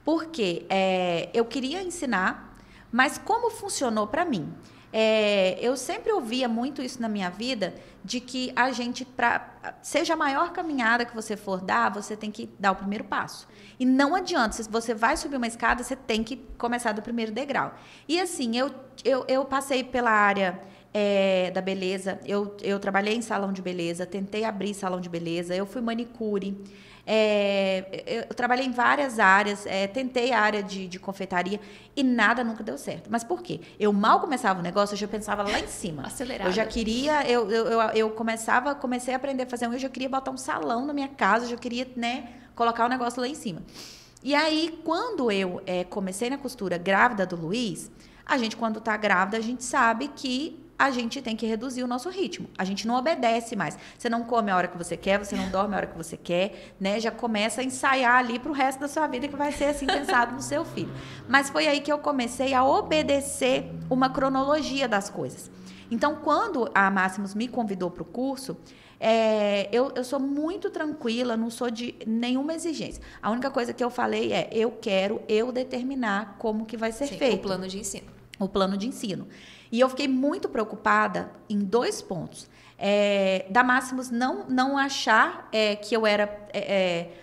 [SPEAKER 2] porque é, eu queria ensinar, mas como funcionou para mim? É, eu sempre ouvia muito isso na minha vida, de que a gente, pra, seja a maior caminhada que você for dar, você tem que dar o primeiro passo. E não adianta, se você vai subir uma escada, você tem que começar do primeiro degrau. E assim, eu, eu, eu passei pela área é, da beleza. Eu, eu trabalhei em salão de beleza, tentei abrir salão de beleza, eu fui manicure. É, eu, eu trabalhei em várias áreas, é, tentei a área de, de confeitaria e nada nunca deu certo. Mas por quê? Eu mal começava o negócio, eu já pensava lá em cima.
[SPEAKER 1] Acelerada.
[SPEAKER 2] Eu já queria, eu, eu, eu, eu começava, comecei a aprender a fazer um, eu já queria botar um salão na minha casa, eu já queria, né, colocar o negócio lá em cima. E aí, quando eu é, comecei na costura grávida do Luiz, a gente, quando tá grávida, a gente sabe que a gente tem que reduzir o nosso ritmo. A gente não obedece mais. Você não come a hora que você quer, você não dorme a hora que você quer, né? Já começa a ensaiar ali pro resto da sua vida que vai ser assim pensado no seu filho. Mas foi aí que eu comecei a obedecer uma cronologia das coisas. Então, quando a Máximos me convidou para o curso, é, eu, eu sou muito tranquila, não sou de nenhuma exigência. A única coisa que eu falei é, eu quero eu determinar como que vai ser
[SPEAKER 1] Sim,
[SPEAKER 2] feito
[SPEAKER 1] o plano de ensino.
[SPEAKER 2] o plano de ensino. E eu fiquei muito preocupada em dois pontos. É, da Máximos não, não achar é, que eu era é, é,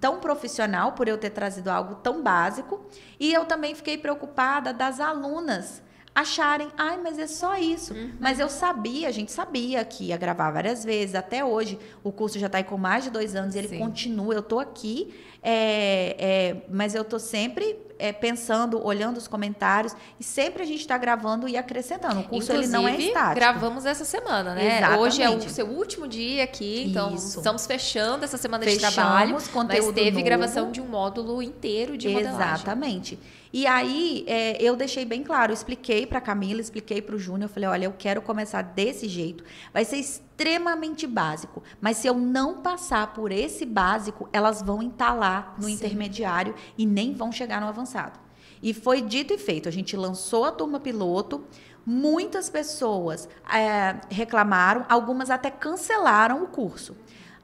[SPEAKER 2] tão profissional por eu ter trazido algo tão básico. E eu também fiquei preocupada das alunas acharem, ai, mas é só isso. Mas eu sabia, a gente sabia que ia gravar várias vezes, até hoje. O curso já está aí com mais de dois anos, ele
[SPEAKER 1] Sim.
[SPEAKER 2] continua, eu estou aqui, é, é, mas eu estou sempre é, pensando, olhando os comentários, e sempre a gente está gravando e acrescentando. O curso ele não é
[SPEAKER 1] Inclusive,
[SPEAKER 2] estático.
[SPEAKER 1] gravamos essa semana, né?
[SPEAKER 2] Exatamente.
[SPEAKER 1] Hoje é o seu último dia aqui, então
[SPEAKER 2] Isso.
[SPEAKER 1] estamos fechando essa semana de
[SPEAKER 2] Fechamos
[SPEAKER 1] trabalho. Mas
[SPEAKER 2] conteúdo
[SPEAKER 1] teve
[SPEAKER 2] novo.
[SPEAKER 1] gravação de um módulo inteiro de modelagem.
[SPEAKER 2] Exatamente. E aí, é, eu deixei bem claro, expliquei para Camila, expliquei para o Júnior, eu falei, olha, eu quero começar desse jeito. Vai ser extremamente básico, mas se eu não passar por esse básico, elas vão entalar no
[SPEAKER 1] Sim.
[SPEAKER 2] intermediário e nem vão chegar no avançado. E foi dito e feito. A gente lançou a turma piloto. Muitas pessoas é, reclamaram, algumas até cancelaram o curso.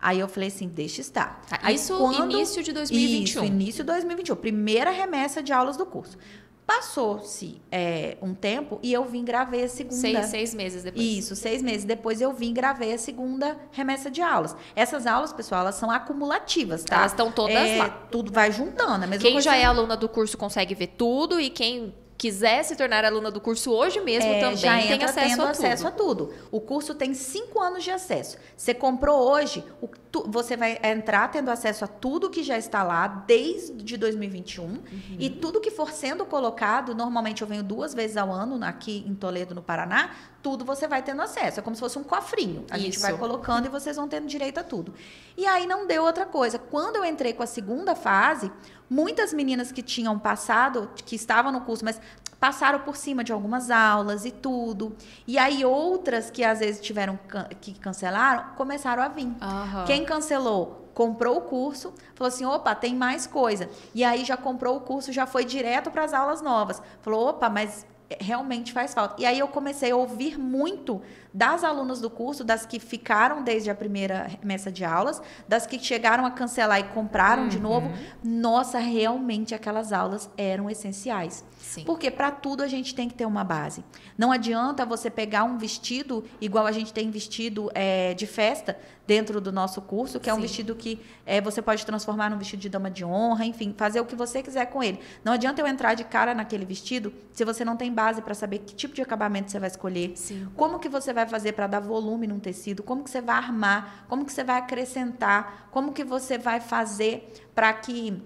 [SPEAKER 2] Aí eu falei assim, deixa estar.
[SPEAKER 1] Tá, isso
[SPEAKER 2] quando-
[SPEAKER 1] início de 2021.
[SPEAKER 2] Isso, início de 2021. Primeira remessa de aulas do curso. Passou-se é, um tempo e eu vim gravei a segunda.
[SPEAKER 1] Seis, seis meses depois.
[SPEAKER 2] Isso, seis meses depois eu vim gravei a segunda remessa de aulas. Essas aulas, pessoal, elas são acumulativas, tá?
[SPEAKER 1] Elas estão todas
[SPEAKER 2] É,
[SPEAKER 1] lá.
[SPEAKER 2] Tudo vai juntando. A mesma
[SPEAKER 1] Quem já é aluna do curso consegue ver tudo e quem quiser se tornar aluna do curso hoje mesmo
[SPEAKER 2] É,
[SPEAKER 1] também
[SPEAKER 2] já
[SPEAKER 1] tem acesso
[SPEAKER 2] tendo
[SPEAKER 1] a
[SPEAKER 2] acesso
[SPEAKER 1] tudo.
[SPEAKER 2] a tudo. O curso tem cinco anos de acesso. Você comprou hoje, o tu- você vai entrar tendo acesso a tudo que já está lá desde 2021
[SPEAKER 1] Uhum.
[SPEAKER 2] e tudo que for sendo colocado. Normalmente eu venho duas vezes ao ano aqui em Toledo, no Paraná. Tudo você vai tendo acesso. É como se fosse um cofrinho. A gente
[SPEAKER 1] Isso.
[SPEAKER 2] vai colocando e vocês vão tendo direito a tudo. E aí não deu outra coisa. Quando eu entrei com a segunda fase, muitas meninas que tinham passado, que estavam no curso, mas passaram por cima de algumas aulas e tudo. E aí outras que às vezes tiveram que cancelaram, começaram a vir.
[SPEAKER 1] Aham.
[SPEAKER 2] Quem cancelou comprou o curso, falou assim: opa, tem mais coisa. E aí já comprou o curso, já foi direto para as aulas novas. Falou: opa, mas realmente faz falta. E aí eu comecei a ouvir muito das alunas do curso, das que ficaram desde a primeira remessa de aulas, das que chegaram a cancelar e compraram uhum. de novo. Nossa, realmente aquelas aulas eram essenciais. Sim. Porque para tudo a gente tem que ter uma base. Não adianta você pegar um vestido, igual a gente tem vestido é, de festa dentro do nosso curso, que é um vestido que é, você pode transformar num vestido de dama de honra, enfim, fazer o que você quiser com ele. Não adianta eu entrar de cara naquele vestido se você não tem base para saber que tipo de acabamento você vai escolher, Sim. como que você vai fazer para dar volume num tecido, como que você vai armar, como que você vai acrescentar, como que você vai fazer para que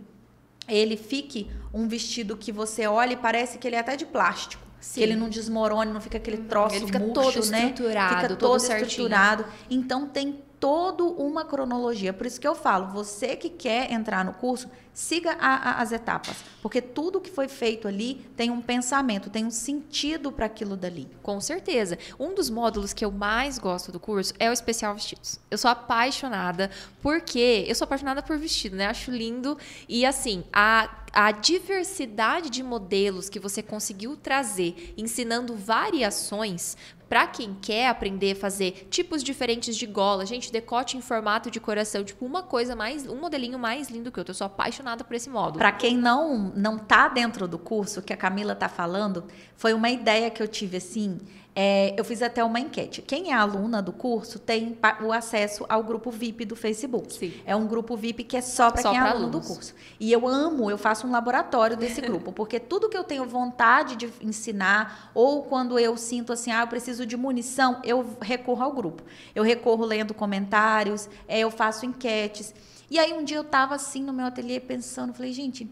[SPEAKER 2] ele fique um vestido que você olha e parece que ele é até de plástico. Sim. Que ele não desmorone, não fica aquele troço ele fica murcho, todo
[SPEAKER 1] né? estruturado,
[SPEAKER 2] fica todo, todo estruturado. Então tem toda uma cronologia. Por isso que eu falo, você que quer entrar no curso, siga a, a, as etapas, porque tudo que foi feito ali tem um pensamento, tem um sentido para aquilo dali.
[SPEAKER 1] Com certeza. Um dos módulos que eu mais gosto do curso é o especial vestidos. Eu sou apaixonada porque eu sou apaixonada por vestido, né? Acho lindo e assim, a a diversidade de modelos que você conseguiu trazer, ensinando variações, para quem quer aprender a fazer tipos diferentes de gola, gente, decote em formato de coração, tipo uma coisa mais, um modelinho mais lindo que outro. Eu sou apaixonada por esse módulo.
[SPEAKER 2] Para quem não não tá dentro do curso que a Camila tá falando, foi uma ideia que eu tive assim, é, eu fiz até uma enquete. Quem é aluna do curso tem o acesso ao grupo VIP do Facebook. Sim. É um grupo VIP que é só para quem é aluno alunos. do curso. E eu amo, eu faço um laboratório desse grupo, porque tudo que eu tenho vontade de ensinar, ou quando eu sinto assim, ah, eu preciso de munição, eu recorro ao grupo. Eu recorro lendo comentários, é, eu faço enquetes. E aí um dia eu estava assim no meu ateliê pensando, falei, gente,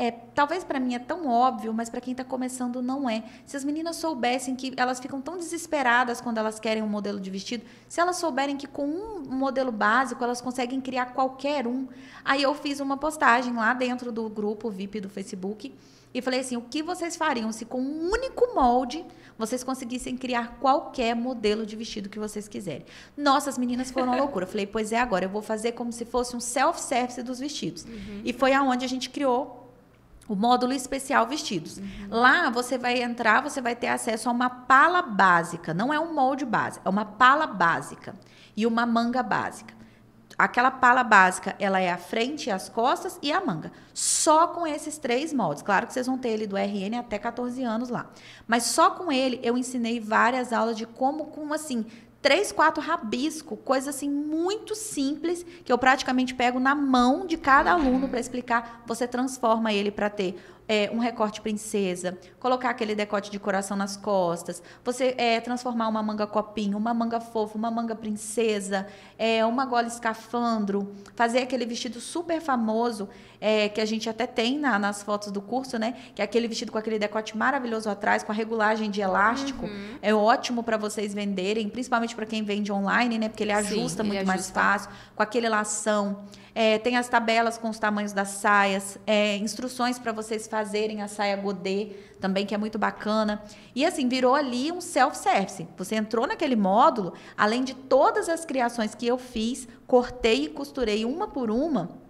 [SPEAKER 2] é, talvez para mim é tão óbvio, mas para quem está começando não é. Se as meninas soubessem que elas ficam tão desesperadas quando elas querem um modelo de vestido, se elas souberem que com um modelo básico elas conseguem criar qualquer um. Aí eu fiz uma postagem lá dentro do grupo VIP do Facebook e falei assim: o que vocês fariam se com um único molde vocês conseguissem criar qualquer modelo de vestido que vocês quiserem? Nossa, as meninas foram uma loucura. Eu falei: pois é, agora eu vou fazer como se fosse um self-service dos vestidos. Uhum. E foi aonde a gente criou o módulo especial vestidos. Uhum. Lá você vai entrar, você vai ter acesso a uma pala básica, não é um molde básico, é uma pala básica e uma manga básica. Aquela pala básica, ela é a frente, as costas e a manga. Só com esses três moldes. Claro que vocês vão ter ele do RN até 14 anos lá. Mas só com ele eu ensinei várias aulas de como, com assim, três, quatro rabisco, coisa assim muito simples que eu praticamente pego na mão de cada aluno para explicar. Você transforma ele para ter é, um recorte princesa, colocar aquele decote de coração nas costas, você é, transformar uma manga copinho, uma manga fofa, uma manga princesa, é, uma gola escafandro, fazer aquele vestido super famoso é, que a gente até tem na, nas fotos do curso, né? Que é aquele vestido com aquele decote maravilhoso atrás, com a regulagem de elástico. Uhum. É ótimo para vocês venderem, principalmente para quem vende online, né? Porque ele ajusta Sim, muito ele mais ajusta. fácil, com aquele lação. É, tem as tabelas com os tamanhos das saias, é, instruções para vocês fazerem a saia godê, também que é muito bacana. E assim, virou ali um self-service. Você entrou naquele módulo, além de todas as criações que eu fiz, cortei e costurei uma por uma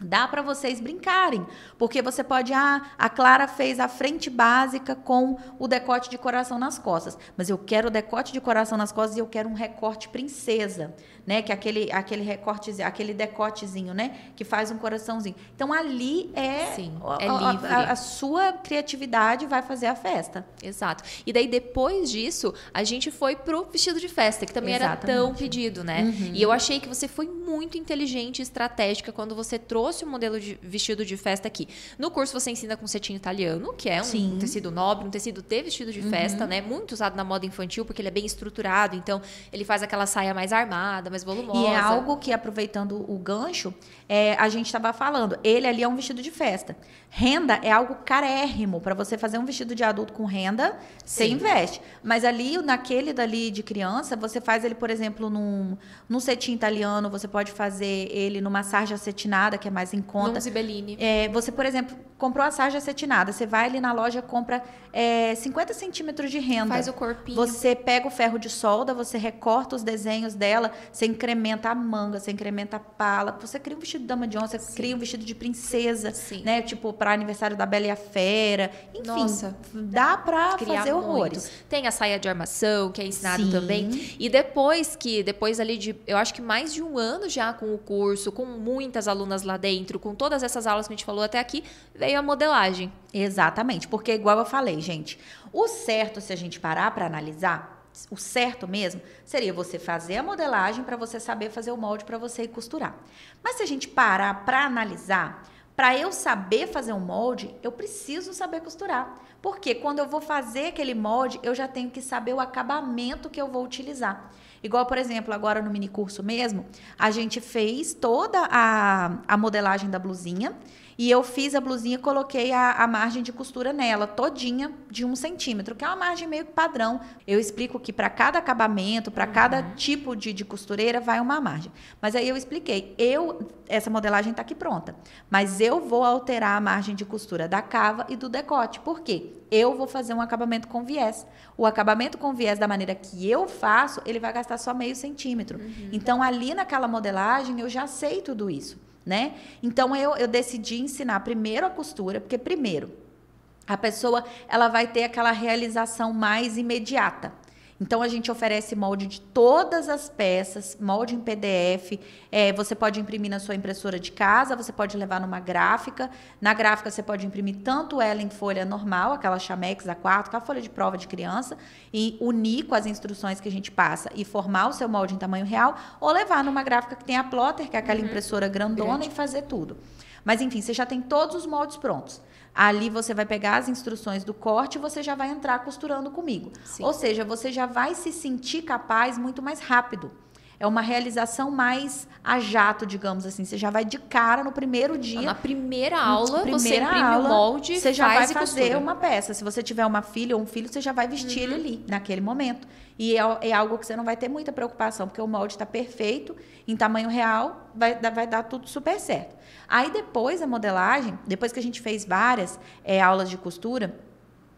[SPEAKER 2] Dá para vocês brincarem, porque você pode, ah, a Clara fez a frente básica com o decote de coração nas costas, mas eu quero o decote de coração nas costas e eu quero um recorte princesa, né? Que é aquele aquele recorte, aquele decotezinho, né? Que faz um coraçãozinho. Então ali é,
[SPEAKER 1] Sim, é livre.
[SPEAKER 2] A, a, a, sua criatividade vai fazer a festa.
[SPEAKER 1] Exato. E daí depois disso, a gente foi pro vestido de festa, que também Exatamente. era tão pedido, né? Uhum. E eu achei que você foi muito inteligente e estratégica quando você trouxe trouxe o um modelo de vestido de festa aqui. No curso você ensina com cetim italiano, que é um Sim. tecido nobre, um tecido de vestido de uhum. festa, né? Muito usado na moda infantil, porque ele é bem estruturado, então ele faz aquela saia mais armada, mais volumosa.
[SPEAKER 2] E é algo que, aproveitando o gancho, é, a gente estava falando, ele ali é um vestido de festa. Renda é algo carérrimo. Para você fazer um vestido de adulto com renda, Sim. você investe. Mas ali, naquele dali de criança, você faz ele, por exemplo, num, num cetim italiano, você pode fazer ele numa sarja acetinada, que é mais em conta.
[SPEAKER 1] Num Zibeline.
[SPEAKER 2] É, você, por exemplo, comprou a sarja acetinada, você vai ali na loja compra é, 50 centímetros de renda.
[SPEAKER 1] Faz o corpinho.
[SPEAKER 2] Você pega o ferro de solda, você recorta os desenhos dela, você incrementa a manga, você incrementa a pala, você cria um vestido de dama de onça, você cria um vestido de princesa,
[SPEAKER 1] Sim.
[SPEAKER 2] né? Tipo, para aniversário da Bela e a Fera. Enfim,
[SPEAKER 1] Nossa.
[SPEAKER 2] dá pra
[SPEAKER 1] criar
[SPEAKER 2] fazer
[SPEAKER 1] muito.
[SPEAKER 2] horrores.
[SPEAKER 1] Tem a saia de armação, que é ensinado
[SPEAKER 2] Sim.
[SPEAKER 1] também. E depois que, depois ali de, eu acho que mais de um ano já com o curso, com muitas alunas lá dentro, com todas essas aulas que a gente falou até aqui, veio a modelagem.
[SPEAKER 2] Exatamente, porque igual eu falei, gente, o certo se a gente parar para analisar, o certo mesmo seria você fazer a modelagem para você saber fazer o molde para você costurar. Mas se a gente parar para analisar, para eu saber fazer um molde, eu preciso saber costurar. Porque quando eu vou fazer aquele molde, eu já tenho que saber o acabamento que eu vou utilizar. Igual, por exemplo, agora no mini curso mesmo, a gente fez toda a, a modelagem da blusinha e eu fiz a blusinha e coloquei a, a margem de costura nela, todinha de um centímetro, que é uma margem meio padrão. Eu explico que para cada acabamento, para cada tipo de, de costureira, vai uma margem. Mas aí eu expliquei, eu essa modelagem está aqui pronta, mas eu vou alterar a margem de costura da cava e do decote. Por quê? Eu vou fazer um acabamento com viés. O acabamento com viés da maneira que eu faço, ele vai gastar só meio centímetro. Então ali naquela modelagem eu já sei tudo isso né? Então eu, eu decidi ensinar primeiro a costura, porque primeiro a pessoa ela vai ter aquela realização mais imediata. Então a gente oferece molde de todas as peças, molde em PDF. É, você pode imprimir na sua impressora de casa, você pode levar numa gráfica. Na gráfica você pode imprimir tanto ela em folha normal, aquela Chamex A4, aquela folha de prova de criança, e unir com as instruções que a gente passa e formar o seu molde em tamanho real, ou levar numa gráfica que tem a plotter, que é aquela impressora grandona,
[SPEAKER 1] Grande.
[SPEAKER 2] e fazer tudo. Mas enfim, você já tem todos os moldes prontos. Ali você vai pegar as instruções do corte e você já vai entrar costurando comigo.
[SPEAKER 1] Sim.
[SPEAKER 2] Ou seja, você já vai se sentir capaz muito mais rápido. É uma realização mais a jato, digamos assim. Você já vai de cara no primeiro dia.
[SPEAKER 1] Na primeira aula, você
[SPEAKER 2] primeira
[SPEAKER 1] imprime
[SPEAKER 2] aula,
[SPEAKER 1] o molde,
[SPEAKER 2] você já vai fazer
[SPEAKER 1] costura.
[SPEAKER 2] uma peça. Se você tiver uma filha ou um filho, você já vai vestir ele ali, naquele momento. E é, é algo que você não vai ter muita preocupação, porque o molde está perfeito, em tamanho real, vai, dar- vai dar tudo super certo. Aí depois a modelagem, depois que a gente fez várias é, aulas de costura,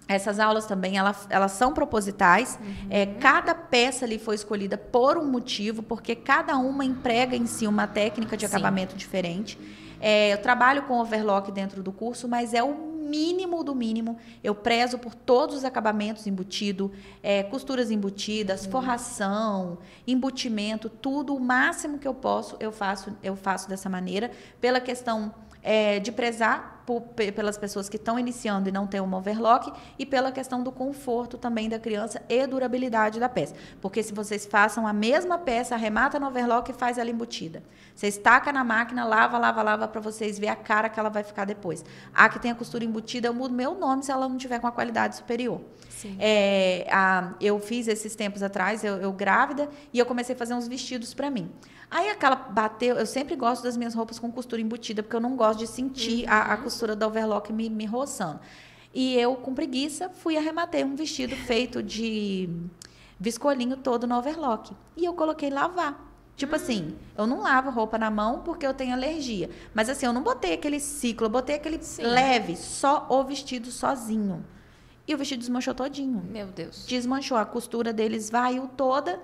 [SPEAKER 2] essas aulas também, elas, elas são propositais. É, cada peça ali foi escolhida por um motivo, porque cada uma emprega em si uma técnica de
[SPEAKER 1] Sim.
[SPEAKER 2] acabamento diferente. É, eu trabalho com overlock dentro do curso, mas é o mínimo do mínimo. Eu prezo por todos os acabamentos embutido, é, costuras embutidas, forração, embutimento, tudo o máximo que eu posso eu faço eu faço dessa maneira pela questão é, de prezar por- pe- pelas pessoas que estão iniciando e não tem uma overlock e pela questão do conforto também da criança e durabilidade da peça. Porque se vocês façam a mesma peça, arremata no overlock e faz ela embutida. Você estaca na máquina, lava, lava, lava para vocês ver a cara que ela vai ficar depois. A que tem a costura embutida, eu mudo meu nome se ela não tiver com a qualidade superior. É, a- eu fiz esses tempos atrás, eu, eu grávida, e eu comecei a fazer uns vestidos para mim. Aí aquela bateu, eu sempre gosto das minhas roupas com costura embutida, porque eu não gosto de sentir a, a costura da overlock me, me roçando. E eu, com preguiça, fui arrematei um vestido feito de viscolinho todo no overlock. E eu coloquei lavar. Tipo assim, eu não lavo roupa na mão porque eu tenho alergia. Mas assim, eu não botei aquele ciclo, eu botei aquele
[SPEAKER 1] Sim.
[SPEAKER 2] leve, só o vestido sozinho. E o vestido desmanchou todinho.
[SPEAKER 1] Meu Deus.
[SPEAKER 2] Desmanchou, a costura deles esvaiu toda.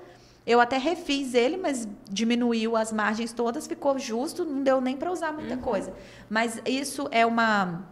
[SPEAKER 2] Eu até refiz ele, mas diminuiu as margens todas, ficou justo, não deu nem para usar muita coisa. Mas isso é uma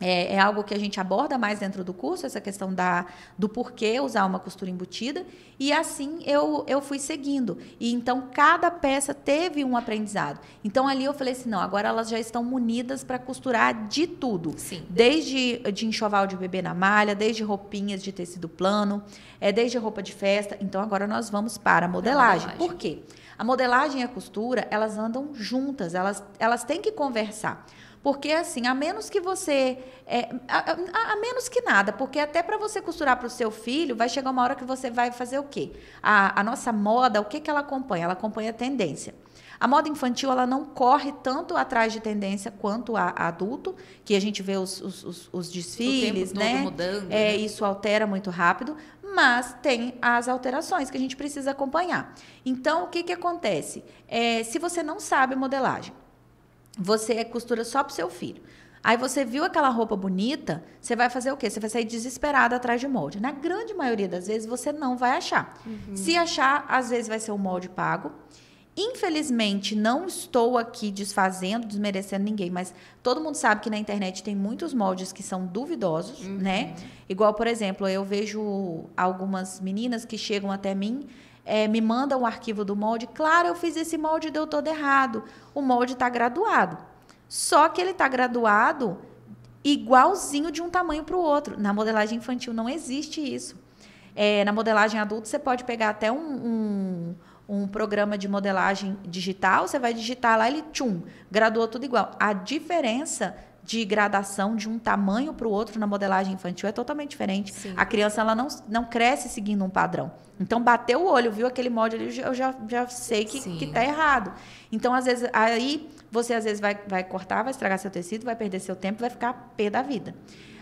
[SPEAKER 2] é, é algo que a gente aborda mais dentro do curso, essa questão da, do porquê usar uma costura embutida. E assim eu, eu fui seguindo. E então cada peça teve um aprendizado. Então ali eu falei assim: não, agora elas já estão munidas para costurar de tudo.
[SPEAKER 1] Sim.
[SPEAKER 2] Desde de enxoval de bebê na malha, desde roupinhas de tecido plano, é, desde roupa de festa. Então agora nós vamos para a modelagem.
[SPEAKER 1] modelagem.
[SPEAKER 2] Por quê? A modelagem e a costura, elas andam juntas, elas, elas têm que conversar. Porque, assim, a menos que você. é, a, a- a menos que nada, porque até para você costurar para o seu filho, vai chegar uma hora que você vai fazer o quê? A, a nossa moda, o que, que ela acompanha? Ela acompanha a tendência. A moda infantil, ela não corre tanto atrás de tendência quanto a, a adulto, que a gente vê os, os, os- os desfiles, né?
[SPEAKER 1] mudando,
[SPEAKER 2] É,
[SPEAKER 1] né?
[SPEAKER 2] isso altera muito rápido, mas tem as alterações que a gente precisa acompanhar. Então, o que, que acontece? É, se você não sabe modelagem, você costura só para o seu filho. Aí você viu aquela roupa bonita, você vai fazer o quê? Você vai sair desesperada atrás de molde. Na grande maioria das vezes você não vai achar. Uhum. Se achar, às vezes vai ser um molde pago. Infelizmente, não estou aqui desfazendo, desmerecendo ninguém, mas todo mundo sabe que na internet tem muitos moldes que são duvidosos, uhum. né? Igual, por exemplo, eu vejo algumas meninas que chegam até mim, é, me mandam o arquivo do molde. Claro, eu fiz esse molde e deu todo errado. O molde está graduado. Só que ele está graduado igualzinho de um tamanho para o outro. Na modelagem infantil não existe isso. É, na modelagem adulta, você pode pegar até um, um um programa de modelagem digital, você vai digitar lá, ele tchum, graduou tudo igual. A diferença de gradação de um tamanho para o outro na modelagem infantil é totalmente diferente. Sim. A criança ela não, não cresce seguindo um padrão. Então, bateu o olho, viu aquele molde ali, eu já, já sei que, que tá errado. Então, às vezes, aí você às vezes vai, vai cortar, vai estragar seu tecido, vai perder seu tempo, vai ficar pé da vida.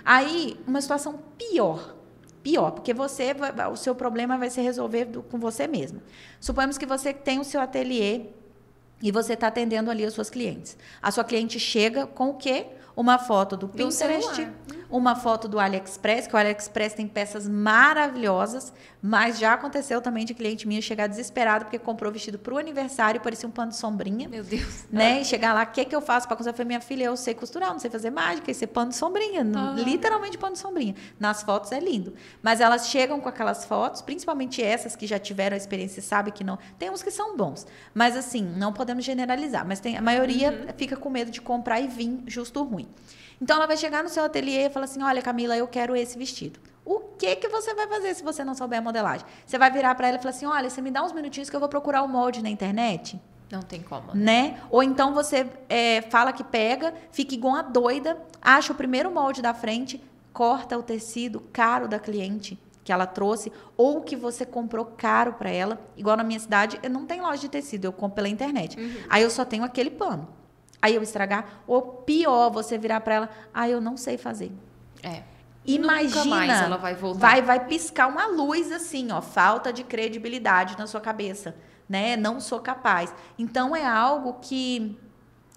[SPEAKER 2] Aí, uma situação pior pior, porque você o seu problema vai ser resolvido com você mesmo. Suponhamos que você tem o seu ateliê e você está atendendo ali as suas clientes. A sua cliente chega com o quê? Uma foto do Pinterest, uma foto do AliExpress, que o AliExpress tem peças maravilhosas, mas já aconteceu também de cliente minha chegar desesperado porque comprou vestido para o aniversário, parecia um pano de sombrinha.
[SPEAKER 1] Meu Deus.
[SPEAKER 2] Né? E chegar lá, o que, que eu faço para costurar? Eu falei, minha filha, eu sei costurar, não sei fazer mágica, isso é pano de sombrinha, uhum. literalmente pano de sombrinha. Nas fotos é lindo. Mas elas chegam com aquelas fotos, principalmente essas que já tiveram a experiência e sabem que não. Tem uns que são bons, mas assim, não podemos generalizar, mas tem, a maioria uhum. fica com medo de comprar e vir justo ruim. Então ela vai chegar no seu ateliê e falar assim: "Olha, Camila, eu quero esse vestido". O que que você vai fazer se você não souber a modelagem? Você vai virar para ela e falar assim: "Olha, você me dá uns minutinhos que eu vou procurar o molde na internet?"
[SPEAKER 1] Não tem como.
[SPEAKER 2] Né? né? Ou então você é, fala que pega, fica igual a doida, acha o primeiro molde da frente, corta o tecido caro da cliente que ela trouxe, ou que você comprou caro para ela. Igual na minha cidade, eu não tem loja de tecido, eu compro pela internet. Uhum. Aí eu só tenho aquele pano. Aí eu estragar. Ou pior, você virar para ela, ah, eu não sei fazer.
[SPEAKER 1] É.
[SPEAKER 2] Imagina, Nunca
[SPEAKER 1] mais ela vai voltar.
[SPEAKER 2] Vai, vai piscar uma luz assim, ó, falta de credibilidade na sua cabeça, né? Não sou capaz. Então é algo que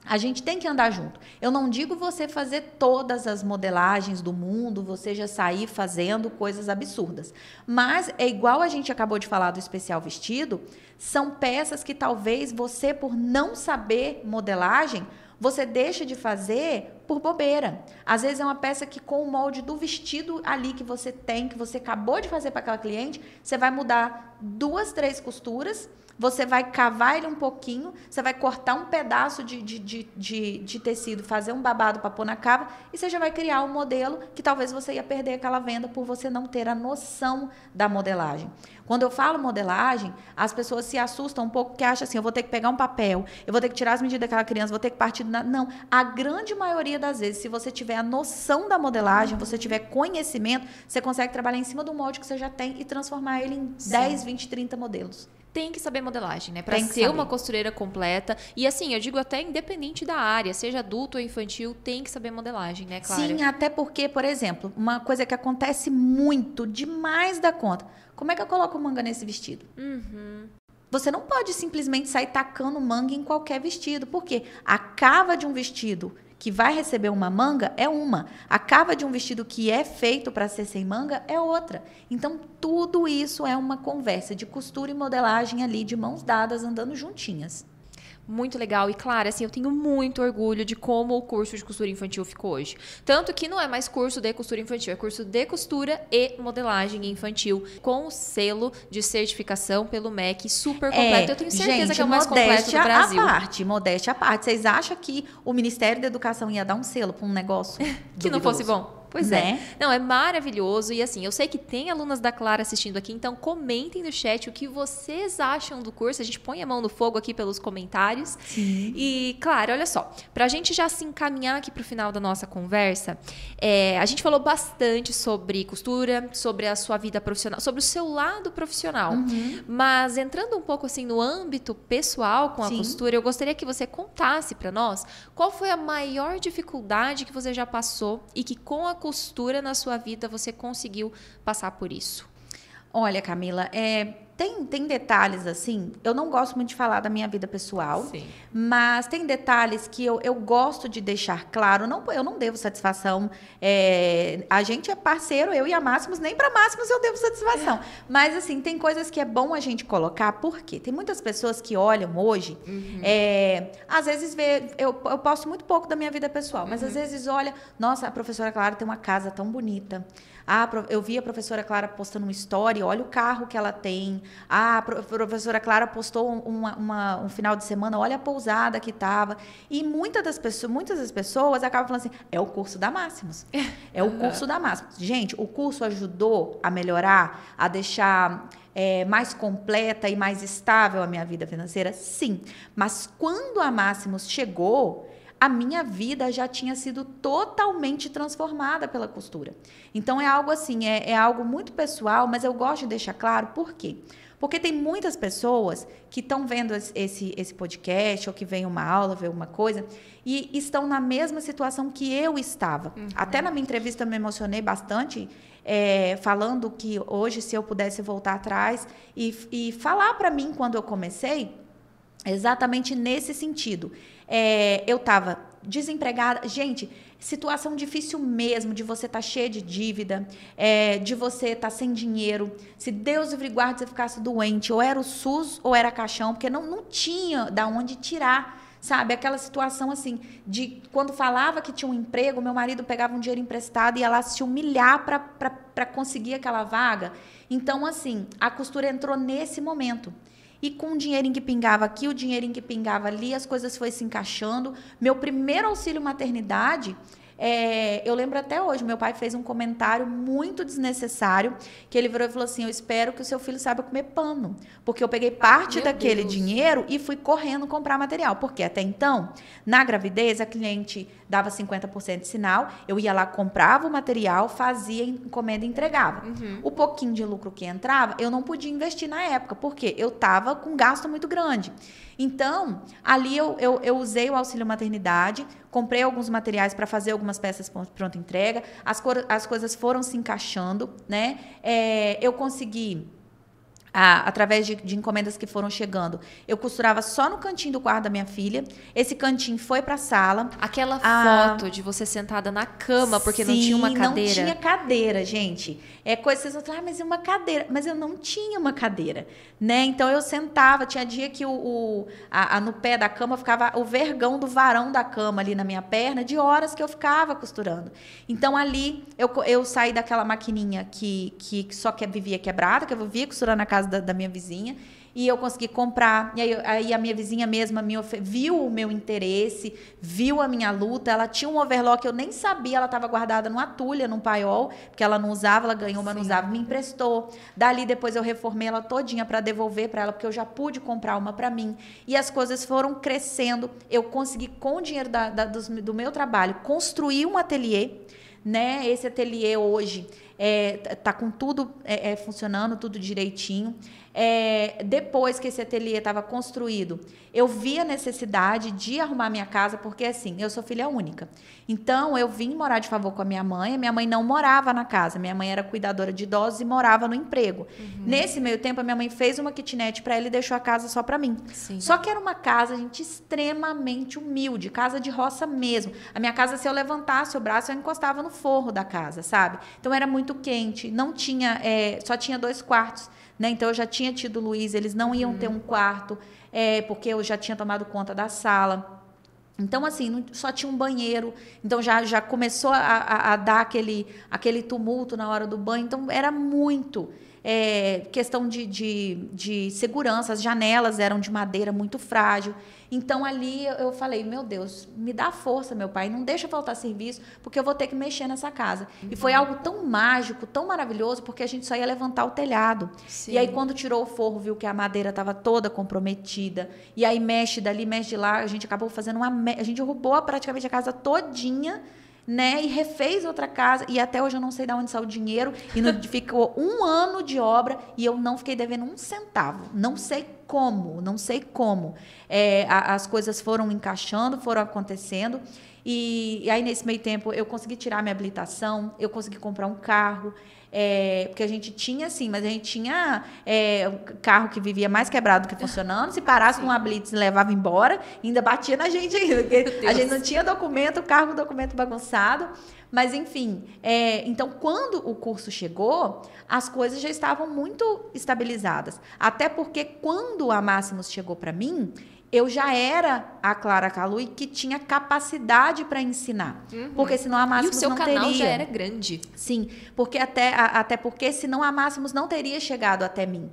[SPEAKER 2] a gente tem que andar junto. Eu não digo você fazer todas as modelagens do mundo, você já sair fazendo coisas absurdas. Mas é igual a gente acabou de falar do especial vestido, são peças que talvez você, por não saber modelagem, você deixa de fazer por bobeira. Às vezes é uma peça que com o molde do vestido ali que você tem, que você acabou de fazer para aquela cliente, você vai mudar duas, três costuras você vai cavar ele um pouquinho, você vai cortar um pedaço de, de, de, de, de tecido, fazer um babado para pôr na cava, e você já vai criar um modelo que talvez você ia perder aquela venda por você não ter a noção da modelagem. Quando eu falo modelagem, as pessoas se assustam um pouco porque acham assim: eu vou ter que pegar um papel, eu vou ter que tirar as medidas daquela criança, vou ter que partir. Na... Não. A grande maioria das vezes, se você tiver a noção da modelagem, você tiver conhecimento, você consegue trabalhar em cima do molde que você já tem e transformar ele em Sim. 10, 20, 30 modelos
[SPEAKER 1] tem que saber modelagem, né? Para ser uma costureira completa. E assim, eu digo até independente da área, seja adulto ou infantil, tem que saber modelagem, né, Clara?
[SPEAKER 2] Sim, até porque, por exemplo, uma coisa que acontece muito, demais da conta. Como é que eu coloco manga nesse vestido?
[SPEAKER 1] Uhum.
[SPEAKER 2] Você não pode simplesmente sair tacando manga em qualquer vestido, porque a cava de um vestido que vai receber uma manga é uma. A cava de um vestido que é feito para ser sem manga é outra. Então, tudo isso é uma conversa de costura e modelagem ali, de mãos dadas, andando juntinhas
[SPEAKER 1] muito legal. E, claro, assim, eu tenho muito orgulho de como o curso de costura infantil ficou hoje. Tanto que não é mais curso de costura infantil, é curso de costura e modelagem infantil, com o selo de certificação pelo MEC super completo. É, eu tenho certeza
[SPEAKER 2] gente,
[SPEAKER 1] que é o mais completo do Brasil.
[SPEAKER 2] A parte, modéstia à parte. Vocês acham que o Ministério da Educação ia dar um selo para um negócio
[SPEAKER 1] que não fosse bom? Pois é. né? é. Não, é maravilhoso. E assim, eu sei que tem alunas da Clara assistindo aqui, então comentem no chat o que vocês acham do curso. A gente põe a mão no fogo aqui pelos comentários.
[SPEAKER 2] Sim.
[SPEAKER 1] E, Clara, olha só, para a gente já se encaminhar aqui para o final da nossa conversa, é, a gente falou bastante sobre costura, sobre a sua vida profissional, sobre o seu lado profissional.
[SPEAKER 2] Uhum.
[SPEAKER 1] Mas entrando um pouco assim no âmbito pessoal com a Sim. costura, eu gostaria que você contasse para nós qual foi a maior dificuldade que você já passou e que com a costura na sua vida você conseguiu passar por isso?
[SPEAKER 2] Olha, Camila, é, tem, tem detalhes assim, eu não gosto muito de falar da minha vida pessoal,
[SPEAKER 1] Sim.
[SPEAKER 2] mas tem detalhes que eu, eu gosto de deixar claro. Não, eu não devo satisfação. é, a gente é parceiro, eu e a Máximos, nem para Máximos eu devo satisfação. Mas assim, tem coisas que é bom a gente colocar, porque tem muitas pessoas que olham hoje, é, às vezes vê, eu, eu posto muito pouco da minha vida pessoal, mas às vezes olha, nossa, a professora Clara tem uma casa tão bonita. Ah, eu vi a professora Clara postando uma story, olha o carro que ela tem. Ah, a pro- professora Clara postou um, uma- uma- um final de semana, olha a pousada que estava. E muitas das pessoas, muitas das pessoas acabam falando assim: é o curso da Máximos. É o curso da Máximos. Gente, o curso ajudou a melhorar, a deixar é, mais completa e mais estável a minha vida financeira? Sim. Mas quando a Máximos chegou, a minha vida já tinha sido totalmente transformada pela costura. Então é algo assim, é, é algo muito pessoal, mas eu gosto de deixar claro por quê? Porque tem muitas pessoas que estão vendo esse- esse, podcast ou que vem uma aula, vê uma coisa, e estão na mesma situação que eu estava. Até na minha entrevista eu me emocionei bastante, é, falando que hoje, se eu pudesse voltar atrás e, e falar para mim quando eu comecei, Exatamente nesse sentido. É, eu estava desempregada. Gente, situação difícil mesmo de você estar tá cheia de dívida, é, de você estar tá sem dinheiro. Se Deus livre guarde você ficasse doente, ou era o SUS ou era caixão, porque não, não tinha da onde tirar. Sabe, aquela situação assim, de quando falava que tinha um emprego, meu marido pegava um dinheiro emprestado e ia lá se humilhar para conseguir aquela vaga. Então, assim, a costura entrou nesse momento. E com o dinheirinho que pingava aqui, o dinheirinho que pingava ali, as coisas foram se encaixando. Meu primeiro auxílio maternidade, é, eu lembro até hoje, meu pai fez um comentário muito desnecessário, que ele virou e falou assim, eu espero que o seu filho saiba comer pano. Porque eu peguei parte
[SPEAKER 1] Meu
[SPEAKER 2] daquele
[SPEAKER 1] Deus.
[SPEAKER 2] dinheiro e fui correndo comprar material. Porque até então, na gravidez, a cliente dava 50% de sinal, eu ia lá, comprava o material, fazia encomenda e entregava. O pouquinho de lucro que entrava, eu não podia investir na época, porque eu estava com um gasto muito grande. Então, ali eu, eu, eu usei o auxílio maternidade, comprei alguns materiais para fazer algumas peças pron- pronta entrega, as, as coisas foram se encaixando, né? É, eu consegui através de, de encomendas que foram chegando. Eu costurava só no cantinho do quarto da minha filha. Esse cantinho foi para a sala.
[SPEAKER 1] Aquela
[SPEAKER 2] Ah.
[SPEAKER 1] foto de você sentada na cama porque não
[SPEAKER 2] Sim,
[SPEAKER 1] tinha uma cadeira.
[SPEAKER 2] Não tinha cadeira, gente. É coisa que vocês vão falar, ah, mas e uma cadeira? Mas eu não tinha uma cadeira, né? Então eu sentava, tinha dia que o, o- a- a- no pé da cama ficava o vergão do varão da cama ali na minha perna, de horas que eu ficava costurando. Então ali eu, eu saí daquela maquininha que, que só que vivia quebrada, que eu vivia costurando na casa da, da minha vizinha. E eu consegui comprar. E aí, aí a minha vizinha mesma me viu o meu interesse, viu a minha luta. Ela tinha um overlock, eu nem sabia, ela estava guardada numa tulha, num paiol, porque ela não usava, ela ganhou, mas não
[SPEAKER 1] Sim.
[SPEAKER 2] usava, me emprestou. Dali depois eu reformei ela todinha para devolver para ela, porque eu já pude comprar uma para mim. E as coisas foram crescendo. Eu consegui, com o dinheiro da- da- do meu trabalho, construir um ateliê né? Esse ateliê hoje é, tá com tudo é, é, funcionando, tudo direitinho. É, depois que esse ateliê estava construído, eu vi a necessidade de arrumar minha casa, porque assim, eu sou filha única. Então, eu vim morar de favor com a minha mãe. A minha mãe não morava na casa. Minha mãe era cuidadora de idosos e morava no emprego. Nesse meio tempo, a minha mãe fez uma kitnet para ela e deixou a casa só para mim.
[SPEAKER 1] Sim.
[SPEAKER 2] Só que era uma casa, gente, extremamente humilde, casa de roça mesmo. A minha casa, se eu levantasse o braço, eu encostava no forro da casa, sabe? Então era muito quente, não tinha, é, só tinha dois quartos, né? Então eu já tinha tido o Luiz, eles não iam ter um quarto, é, porque eu já tinha tomado conta da sala. Então, assim, só tinha um banheiro. Então, já, já começou a, a- a dar aquele, aquele tumulto na hora do banho. Então, era muito. É, questão de, de, de segurança. As janelas eram de madeira muito frágil. Então, ali eu, falei: meu Deus, me dá força, meu pai. Não deixa faltar serviço, porque eu vou ter que mexer nessa casa. E foi algo tão mágico, tão maravilhoso, porque a gente só ia levantar o telhado.
[SPEAKER 1] Sim.
[SPEAKER 2] E aí, quando tirou o forro, viu que a madeira estava toda comprometida. E aí, mexe dali, mexe de lá. A gente acabou fazendo uma. me- A gente derrubou praticamente a casa todinha, né? E refez outra casa. E até hoje eu não sei de onde saiu o dinheiro. E não, ficou um ano de obra e eu não fiquei devendo um centavo. Não sei como, não sei como. É, a- as coisas foram encaixando, foram acontecendo. E, e, aí, nesse meio tempo, eu consegui tirar minha habilitação, eu consegui comprar um carro. É, porque a gente tinha, sim, mas a gente tinha é, carro que vivia mais quebrado que funcionando. Se parasse com uma blitz, levava embora, ainda batia na gente ainda. A gente não tinha documento, o carro com documento bagunçado. Mas, enfim, é, então, quando o curso chegou, as coisas já estavam muito estabilizadas. Até porque, quando a Máximos chegou para mim, eu já era a Clara Calui que tinha capacidade para ensinar. Uhum. Porque senão a Máximos não teria.
[SPEAKER 1] E o seu
[SPEAKER 2] canal
[SPEAKER 1] já era grande.
[SPEAKER 2] Sim, porque até, a, até porque senão a Máximos não teria chegado até mim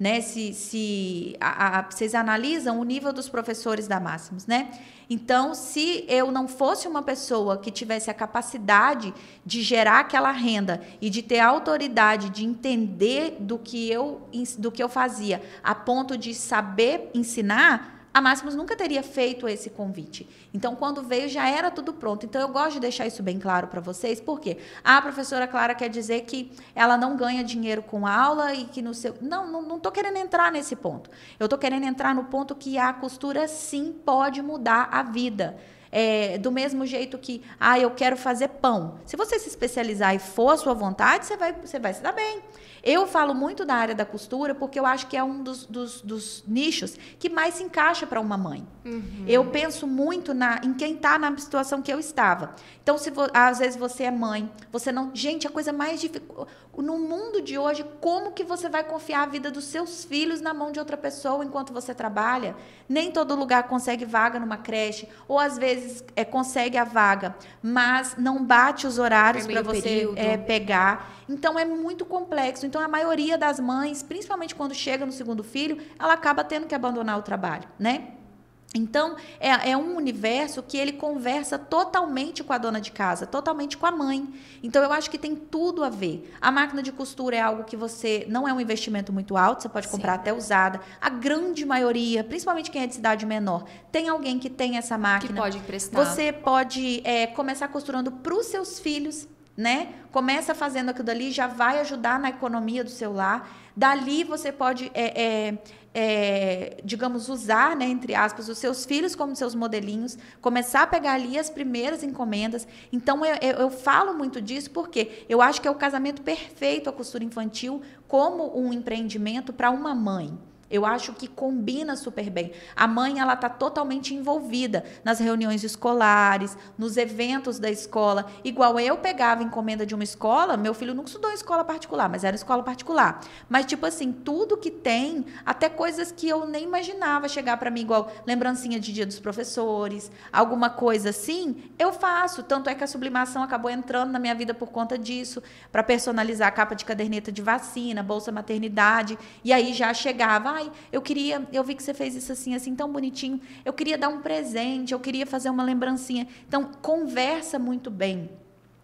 [SPEAKER 2] né? Se, se a, a, vocês analisam o nível dos professores da Máximos, né? Então, se eu não fosse uma pessoa que tivesse a capacidade de gerar aquela renda e de ter a autoridade de entender do que eu, do que eu fazia, a ponto de saber ensinar, a Máximos nunca teria feito esse convite. Então, quando veio, já era tudo pronto. Então, eu gosto de deixar isso bem claro para vocês, porque a professora Clara quer dizer que ela não ganha dinheiro com aula e que no seu. Não, não estou querendo entrar nesse ponto. Eu estou querendo entrar no ponto que a costura sim pode mudar a vida. É, do mesmo jeito que, ah, eu quero fazer pão. Se você se especializar e for a sua vontade, você vai, você vai se dar bem. Eu falo muito da área da costura porque eu acho que é um dos, dos, dos nichos que mais se encaixa para uma mãe. Uhum. Eu penso muito na, em quem está na situação que eu estava. Então, se vo, às vezes você é mãe, você não. Gente, a coisa mais difícil. No mundo de hoje, como que você vai confiar a vida dos seus filhos na mão de outra pessoa enquanto você trabalha? Nem todo lugar consegue vaga numa creche, ou às vezes é, consegue a vaga, mas não bate os horários para você é, pegar. Então é muito complexo. Então a maioria das mães, principalmente quando chega no segundo filho, ela acaba tendo que abandonar o trabalho, né? Então, é, é, um universo que ele conversa totalmente com a dona de casa, totalmente com a mãe. Então, eu acho que tem tudo a ver. A máquina de costura é algo que você não é um investimento muito alto, você pode comprar Sim. até usada. A grande maioria, principalmente quem é de cidade menor, tem alguém que tem essa máquina.
[SPEAKER 1] Que pode emprestar.
[SPEAKER 2] Você pode é, começar costurando para os seus filhos né? Começa fazendo aquilo dali, já vai ajudar na economia do seu lar. Dali você pode, é, é, é, digamos, usar, né, entre aspas, os seus filhos como seus modelinhos, começar a pegar ali as primeiras encomendas. Então, eu, eu, eu falo muito disso porque eu acho que é o casamento perfeito a costura infantil como um empreendimento para uma mãe. Eu acho que combina super bem. A mãe ela está totalmente envolvida nas reuniões escolares, nos eventos da escola. Igual eu pegava encomenda de uma escola, meu filho nunca estudou em escola particular, mas era escola particular. Mas tipo assim, tudo que tem, até coisas que eu nem imaginava chegar para mim, igual lembrancinha de dia dos professores, alguma coisa assim, eu faço. Tanto é que a sublimação acabou entrando na minha vida por conta disso, para personalizar a capa de caderneta de vacina, bolsa maternidade, e aí já chegava Ai, eu queria, eu vi que você fez isso assim, assim, tão bonitinho. Eu queria dar um presente, eu queria fazer uma lembrancinha. Então, conversa muito bem.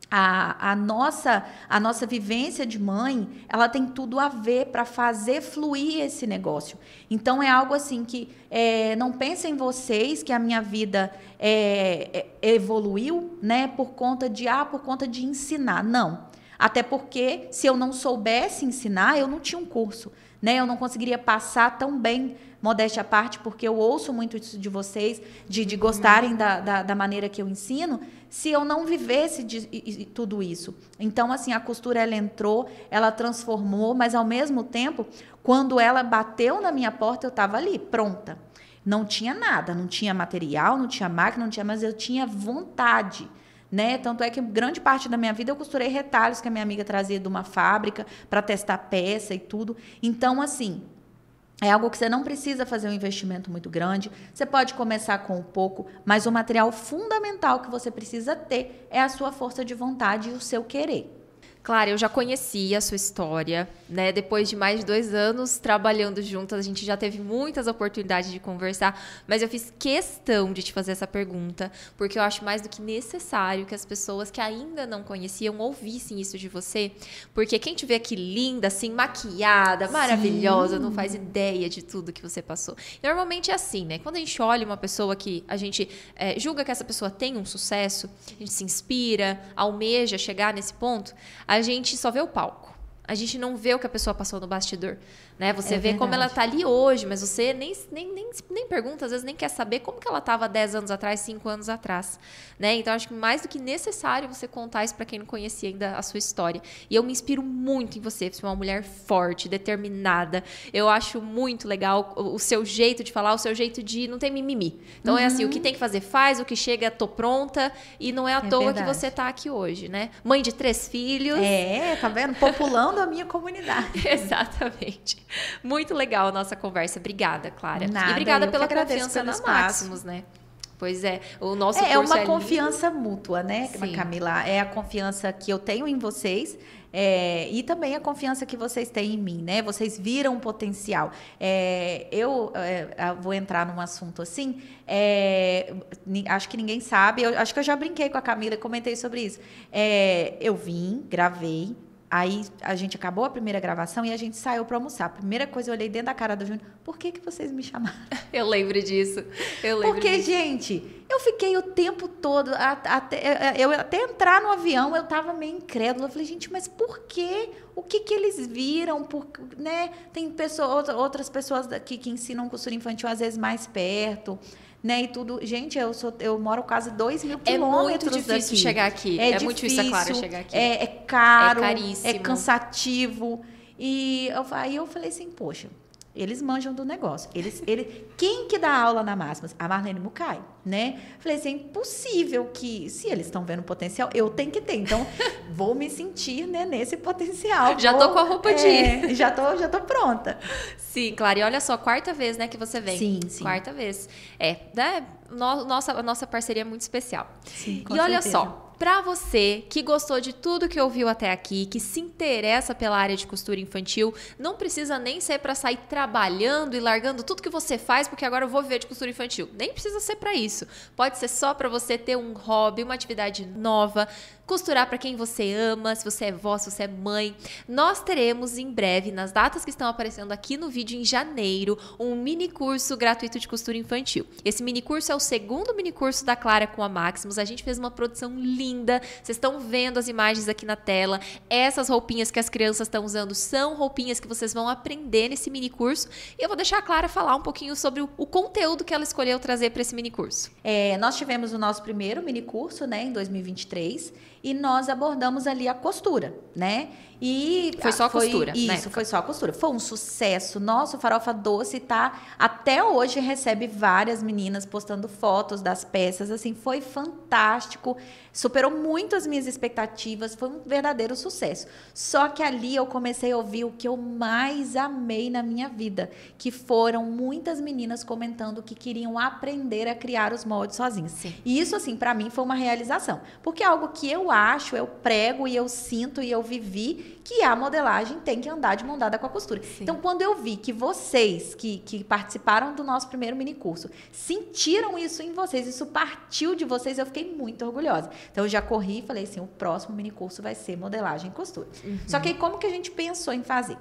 [SPEAKER 2] A, a, nossa a nossa vivência de mãe ela tem tudo a ver para fazer fluir esse negócio então é algo assim que é, não pensem vocês que a minha vida é, é, evoluiu né por conta de ah por conta de ensinar não até porque se eu não soubesse ensinar eu não tinha um curso né? Eu não conseguiria passar tão bem, modéstia à parte, porque eu ouço muito isso de vocês, de, de gostarem da, da, da maneira que eu ensino, se eu não vivesse de, tudo isso. Então, assim, a costura ela entrou, ela transformou, mas ao mesmo tempo, quando ela bateu na minha porta, eu estava ali, pronta. Não tinha nada, não tinha material, não tinha máquina, não tinha, mas eu tinha vontade né? Tanto é que grande parte da minha vida eu costurei retalhos que a minha amiga trazia de uma fábrica para testar peça e tudo. Então, assim, é algo que você não precisa fazer um investimento muito grande. Você pode começar com um pouco, mas o material fundamental que você precisa ter é a sua força de vontade e o seu querer.
[SPEAKER 1] Claro, eu já conhecia a sua história, né? Depois de mais de dois anos trabalhando juntas, a gente já teve muitas oportunidades de conversar, mas eu fiz questão de te fazer essa pergunta, porque eu acho mais do que necessário que as pessoas que ainda não conheciam ouvissem isso de você, porque quem te vê aqui linda, assim, maquiada, maravilhosa, Sim. não faz ideia de tudo que você passou. Normalmente é assim, né? Quando a gente olha uma pessoa que a gente é, julga que essa pessoa tem um sucesso, a gente se inspira, almeja chegar nesse ponto, a a gente só vê o palco. A gente não vê o que a pessoa passou no bastidor. Né? Você
[SPEAKER 2] É
[SPEAKER 1] vê como ela
[SPEAKER 2] verdade.
[SPEAKER 1] tá ali hoje, mas você nem, nem, nem, nem pergunta, às vezes nem quer saber como que ela estava 10 anos atrás, 5 anos atrás. Né? Então, acho que mais do que necessário você contar isso para quem não conhecia ainda a sua história. E eu me inspiro muito em você, você é uma mulher forte, determinada. Eu acho muito legal o, seu jeito de falar, o seu jeito de não ter mimimi. Então, é assim, o que tem que fazer, faz, o que chega, tô pronta. E não é à
[SPEAKER 2] É
[SPEAKER 1] toa
[SPEAKER 2] verdade.
[SPEAKER 1] que você tá aqui hoje, né? Mãe de três filhos.
[SPEAKER 2] É, tá vendo? Populando a minha comunidade.
[SPEAKER 1] Exatamente. Muito legal a nossa conversa. Obrigada, Clara.
[SPEAKER 2] Nada,
[SPEAKER 1] e obrigada pela confiança na
[SPEAKER 2] espaço.
[SPEAKER 1] Maximus, né? Pois é, o nosso
[SPEAKER 2] É, é uma
[SPEAKER 1] lindo.
[SPEAKER 2] confiança mútua, né,
[SPEAKER 1] Sim.
[SPEAKER 2] Camila? É a confiança que eu tenho em vocês. é, e também a confiança que vocês têm em mim, né? Vocês viram o potencial. É, eu é, eu vou entrar num assunto assim. é, acho que ninguém sabe. Eu, acho que eu já brinquei com a Camila e comentei sobre isso. É, eu vim, gravei. Aí a gente acabou a primeira gravação e a gente saiu para almoçar. A primeira coisa eu olhei dentro da cara do Júnior. Por que, que vocês me chamaram?
[SPEAKER 1] Eu lembro disso. Eu lembro
[SPEAKER 2] Porque,
[SPEAKER 1] disso.
[SPEAKER 2] gente, eu fiquei o tempo todo, até, eu, até entrar no avião, eu tava meio incrédula. Eu falei, gente, mas por quê? O que que eles viram? Por, né? Tem pessoa, outra- outras pessoas que, que ensinam costura infantil, às vezes, mais perto. Né, e tudo. Gente, eu, sou, eu moro quase 2 mil
[SPEAKER 1] É
[SPEAKER 2] quilômetros
[SPEAKER 1] muito difícil
[SPEAKER 2] daqui.
[SPEAKER 1] chegar aqui. É, muito difícil a Clara chegar aqui.
[SPEAKER 2] É, é caro,
[SPEAKER 1] É
[SPEAKER 2] é,
[SPEAKER 1] caríssimo.
[SPEAKER 2] cansativo. E eu, aí eu falei assim, poxa, eles manjam do negócio. Eles, ele, quem que dá aula na Máximas? A Marlene Mucay, né? Falei assim, é impossível que, se eles estão vendo potencial, eu tenho que ter. Então, vou me sentir né, nesse potencial.
[SPEAKER 1] Já
[SPEAKER 2] Vou-
[SPEAKER 1] tô com a roupa de
[SPEAKER 2] é, Já tô, já tô pronta.
[SPEAKER 1] Sim, Clara. E olha só, quarta vez, né, que você vem.
[SPEAKER 2] Sim, sim.
[SPEAKER 1] Quarta vez. É, né? no- nossa, a nossa parceria é muito especial.
[SPEAKER 2] Sim,
[SPEAKER 1] e olha só, Pra você que gostou de tudo que ouviu até aqui, que se interessa pela área de costura infantil, não precisa nem ser pra sair trabalhando e largando tudo que você faz, porque agora eu vou viver de costura infantil. Nem precisa ser pra isso. Pode ser só pra você ter um hobby, uma atividade nova, costurar pra quem você ama, se você é vó, se você é mãe. Nós teremos em breve, nas datas que estão aparecendo aqui no vídeo em janeiro, um mini curso gratuito de costura infantil. Esse mini curso é o segundo mini curso da Clara com a Maximus. A gente fez uma produção linda. Vocês estão vendo as imagens aqui na tela. Essas roupinhas que as crianças estão usando são roupinhas que vocês vão aprender nesse mini curso. E eu vou deixar a Clara falar um pouquinho sobre o, o conteúdo que ela escolheu trazer para esse mini curso.
[SPEAKER 2] É, nós tivemos o nosso primeiro mini curso, né, em 2023, e nós abordamos ali a costura, né? E
[SPEAKER 1] Foi só a costura, na
[SPEAKER 2] Isso, foi só a costura. Foi um sucesso. Nosso Farofa Doce tá até hoje recebe várias meninas postando fotos das peças, assim, foi fantástico. Superou muito as minhas expectativas, foi um verdadeiro sucesso. Só que ali eu comecei a ouvir o que eu mais amei na minha vida, que foram muitas meninas comentando que queriam aprender a criar os moldes sozinhas.
[SPEAKER 1] Sim.
[SPEAKER 2] E isso, assim, para mim foi uma realização. Porque é algo que eu acho, eu prego e eu sinto e eu vivi que a modelagem tem que andar de mão dada com a costura.
[SPEAKER 1] Sim.
[SPEAKER 2] Então, quando eu vi que vocês que, que participaram do nosso primeiro mini curso sentiram isso em vocês, isso partiu de vocês, eu fiquei muito orgulhosa. Então, eu já corri e falei assim: o próximo mini curso vai ser modelagem e costura. Só que aí, como que a gente pensou em fazer?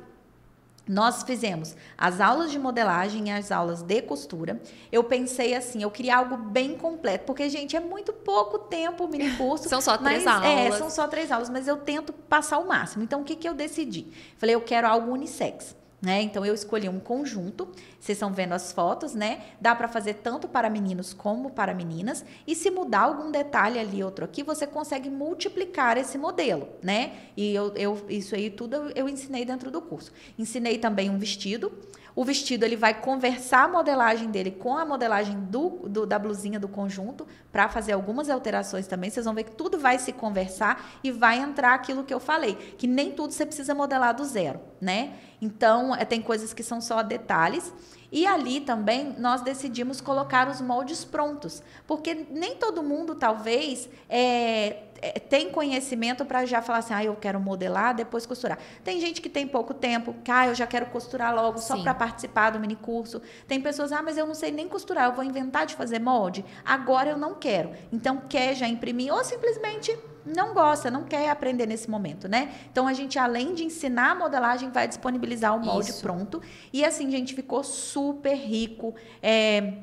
[SPEAKER 2] Nós fizemos as aulas de modelagem e as aulas de costura. Eu pensei assim, eu queria algo bem completo, porque, gente, é muito pouco tempo o mini curso.
[SPEAKER 1] São só três
[SPEAKER 2] mas, É,
[SPEAKER 1] aulas.
[SPEAKER 2] são só três aulas, mas eu tento passar o máximo. Então, o que, que eu decidi? Falei, eu quero algo unissex. Né? Então eu escolhi um conjunto. Vocês estão vendo as fotos, né? Dá para fazer tanto para meninos como para meninas. E se mudar algum detalhe ali, outro aqui, você consegue multiplicar esse modelo, né? E eu, eu- isso aí tudo eu, eu ensinei dentro do curso. Ensinei também um vestido. O vestido ele vai conversar a modelagem dele com a modelagem do, do- da blusinha do conjunto para fazer algumas alterações também. Vocês vão ver que tudo vai se conversar e vai entrar aquilo que eu falei, que nem tudo você precisa modelar do zero, né? Então, eh, tem coisas que são só detalhes. E ali também nós decidimos colocar os moldes prontos, porque nem todo mundo talvez é, é, tem conhecimento para já falar assim, ah, eu quero modelar, depois costurar. Tem gente que tem pouco tempo, que ah, eu já quero costurar logo só
[SPEAKER 1] Sim.
[SPEAKER 2] para participar do mini curso. Tem pessoas, ah, mas eu não sei nem costurar, eu vou inventar de fazer molde. Agora eu não quero. Então quer já imprimir ou simplesmente não gosta, não quer aprender nesse momento, né? Então a gente além de ensinar a modelagem vai disponibilizar o molde
[SPEAKER 1] Isso.
[SPEAKER 2] pronto e assim gente ficou super rico. É,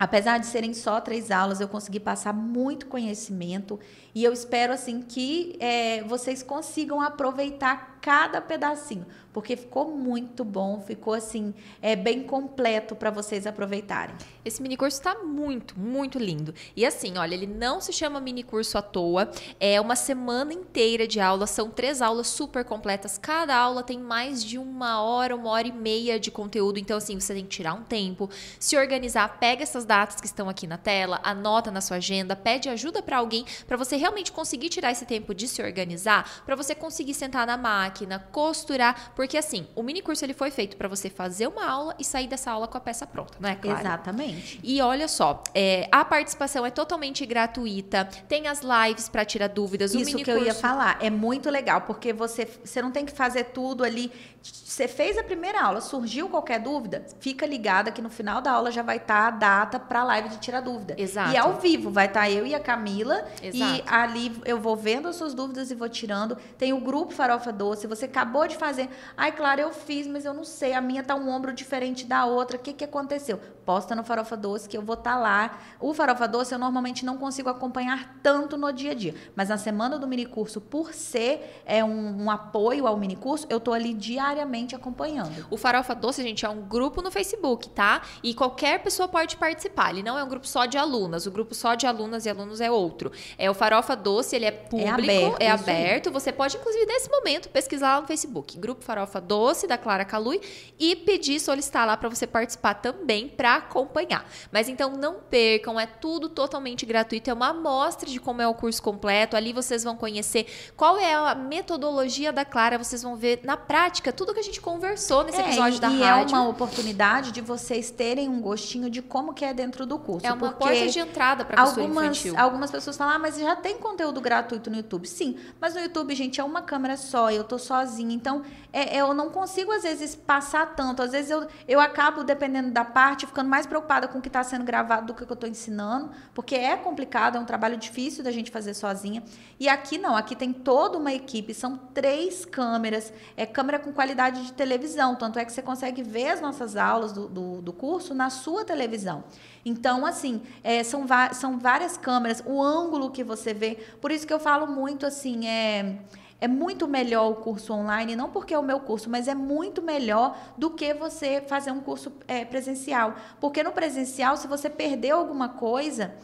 [SPEAKER 2] Apesar de serem só três aulas, eu consegui passar muito conhecimento E eu espero assim que é, vocês consigam aproveitar cada pedacinho, porque ficou muito bom, ficou assim, é bem completo para vocês aproveitarem.
[SPEAKER 1] Esse mini curso está muito, muito lindo. E assim, olha, ele não se chama mini curso à toa, é uma semana inteira de aula, são três aulas super completas. Cada aula tem mais de uma hora, uma hora e meia de conteúdo, então assim, você tem que tirar um tempo, se organizar, pega essas datas que estão aqui na tela, anota na sua agenda, pede ajuda para alguém para você realmente conseguir tirar esse tempo de se organizar, para você conseguir sentar na máquina, costurar, porque assim, o mini curso ele foi feito para você fazer uma aula e sair dessa aula com a peça pronta, não é claro?
[SPEAKER 2] Exatamente.
[SPEAKER 1] E olha só, é, a participação é totalmente gratuita, tem as lives para tirar dúvidas.
[SPEAKER 2] Isso que eu ia falar, é muito legal, porque você, você não tem que fazer tudo ali. Você fez a primeira aula, surgiu qualquer dúvida, fica ligada que no final da aula já vai estar tá a data para a live de tirar dúvida.
[SPEAKER 1] Exato.
[SPEAKER 2] E ao vivo vai estar tá eu e a Camila Exato. e ali eu vou vendo as suas dúvidas e vou tirando. Tem o grupo Farofa Doce, você acabou de fazer. Ai, claro, eu fiz, mas eu não sei, a minha tá um ombro diferente da outra. O que que aconteceu? Posta no Farofa Doce que eu vou estar tá lá. O Farofa Doce eu normalmente não consigo acompanhar tanto no dia a dia, mas na semana do mini curso, por ser é um, um apoio ao mini curso, eu tô ali diariamente acompanhando.
[SPEAKER 1] O Farofa Doce, gente, é um grupo no Facebook, tá? E qualquer pessoa pode participar. Ele não é um grupo só de alunas. O grupo só de alunas e alunos é outro. É o Farofa Doce, ele é público, é aberto. É aberto. Você pode, inclusive, nesse momento, pesquisar lá no Facebook, Grupo Farofa Doce, da Clara Calui, e pedir, solicitar lá para você participar também, para acompanhar. Mas então não percam, é tudo totalmente gratuito, é uma amostra de como é o curso completo. Ali vocês vão conhecer qual é a metodologia da Clara, vocês vão ver na prática tudo que a gente conversou nesse
[SPEAKER 2] é,
[SPEAKER 1] episódio
[SPEAKER 2] e,
[SPEAKER 1] da
[SPEAKER 2] e
[SPEAKER 1] rádio.
[SPEAKER 2] é uma oportunidade de vocês terem um gostinho de como que é dentro do curso.
[SPEAKER 1] É uma porta de entrada para
[SPEAKER 2] algumas,
[SPEAKER 1] infantil.
[SPEAKER 2] Algumas pessoas falam, ah, mas já tem conteúdo gratuito no YouTube. Sim, mas no YouTube, gente, é uma câmera só, eu tô sozinha. Então, é, eu não consigo, às vezes, passar tanto. Às vezes, eu, eu acabo, dependendo da parte, ficando mais preocupada com o que está sendo gravado do que que eu estou ensinando, porque é complicado, é um trabalho difícil da gente fazer sozinha. E aqui não, aqui tem toda uma equipe, são três câmeras, é câmera com qualidade de televisão, tanto é que você consegue ver as nossas aulas do, do, do curso na sua televisão. Então, assim, é, são, são várias câmeras, o ângulo que você vê, por isso que eu falo muito assim, é é muito melhor o curso online, não porque é o meu curso, mas é muito melhor do que você fazer um curso é, presencial. Porque no presencial, se você perdeu alguma coisa,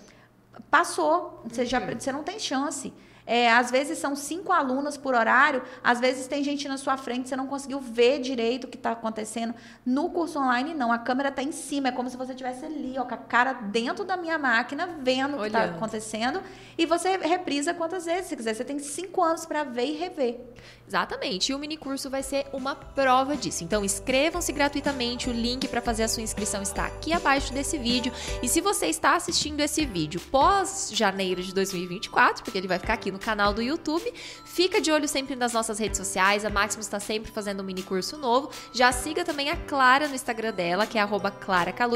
[SPEAKER 2] passou, você, já, você não tem chance. É, às vezes são cinco alunas por horário, às vezes tem gente na sua frente, você não conseguiu ver direito o que está acontecendo. No curso online, não, a câmera está em cima, é como se você estivesse ali, ó, com a cara dentro da minha máquina, vendo o que está acontecendo. E você reprisa quantas vezes você quiser. Você tem cinco anos para ver e rever.
[SPEAKER 1] Exatamente. E o mini curso vai ser uma prova disso. Então inscrevam-se gratuitamente. O link para fazer a sua inscrição está aqui abaixo desse vídeo. E se você está assistindo esse vídeo pós janeiro de 2024, porque ele vai ficar aqui no canal do YouTube, fica de olho sempre nas nossas redes sociais. A Maximus está sempre fazendo um mini curso novo. Já siga também a Clara no Instagram dela, que é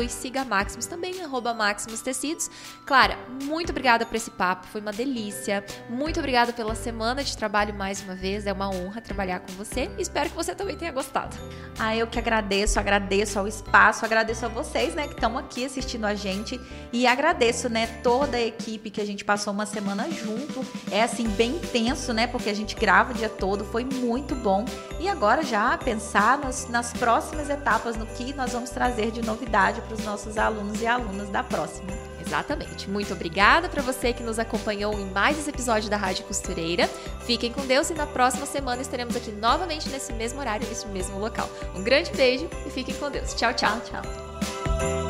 [SPEAKER 1] e siga a Maximus também arroba Maximus Tecidos. Clara, muito obrigada por esse papo, foi uma delícia. Muito obrigada pela semana de trabalho mais uma vez. É uma honra trabalhar com você. Espero que você também tenha gostado.
[SPEAKER 2] Ah, eu que agradeço, agradeço ao espaço, agradeço a vocês, né, que estão aqui assistindo a gente e agradeço, né, toda a equipe que a gente passou uma semana junto. É assim bem intenso, né, porque a gente grava o dia todo, foi muito bom. E agora já pensar nas, nas próximas etapas, no que nós vamos trazer de novidade para os nossos alunos e alunas da próxima.
[SPEAKER 1] Exatamente. Muito obrigada para você que nos acompanhou em mais esse episódio da Rádio Costureira. Fiquem com Deus e na próxima semana estaremos aqui novamente nesse mesmo horário, nesse mesmo local. Um grande beijo e fiquem com Deus. Tchau, tchau.
[SPEAKER 2] Tchau, tchau.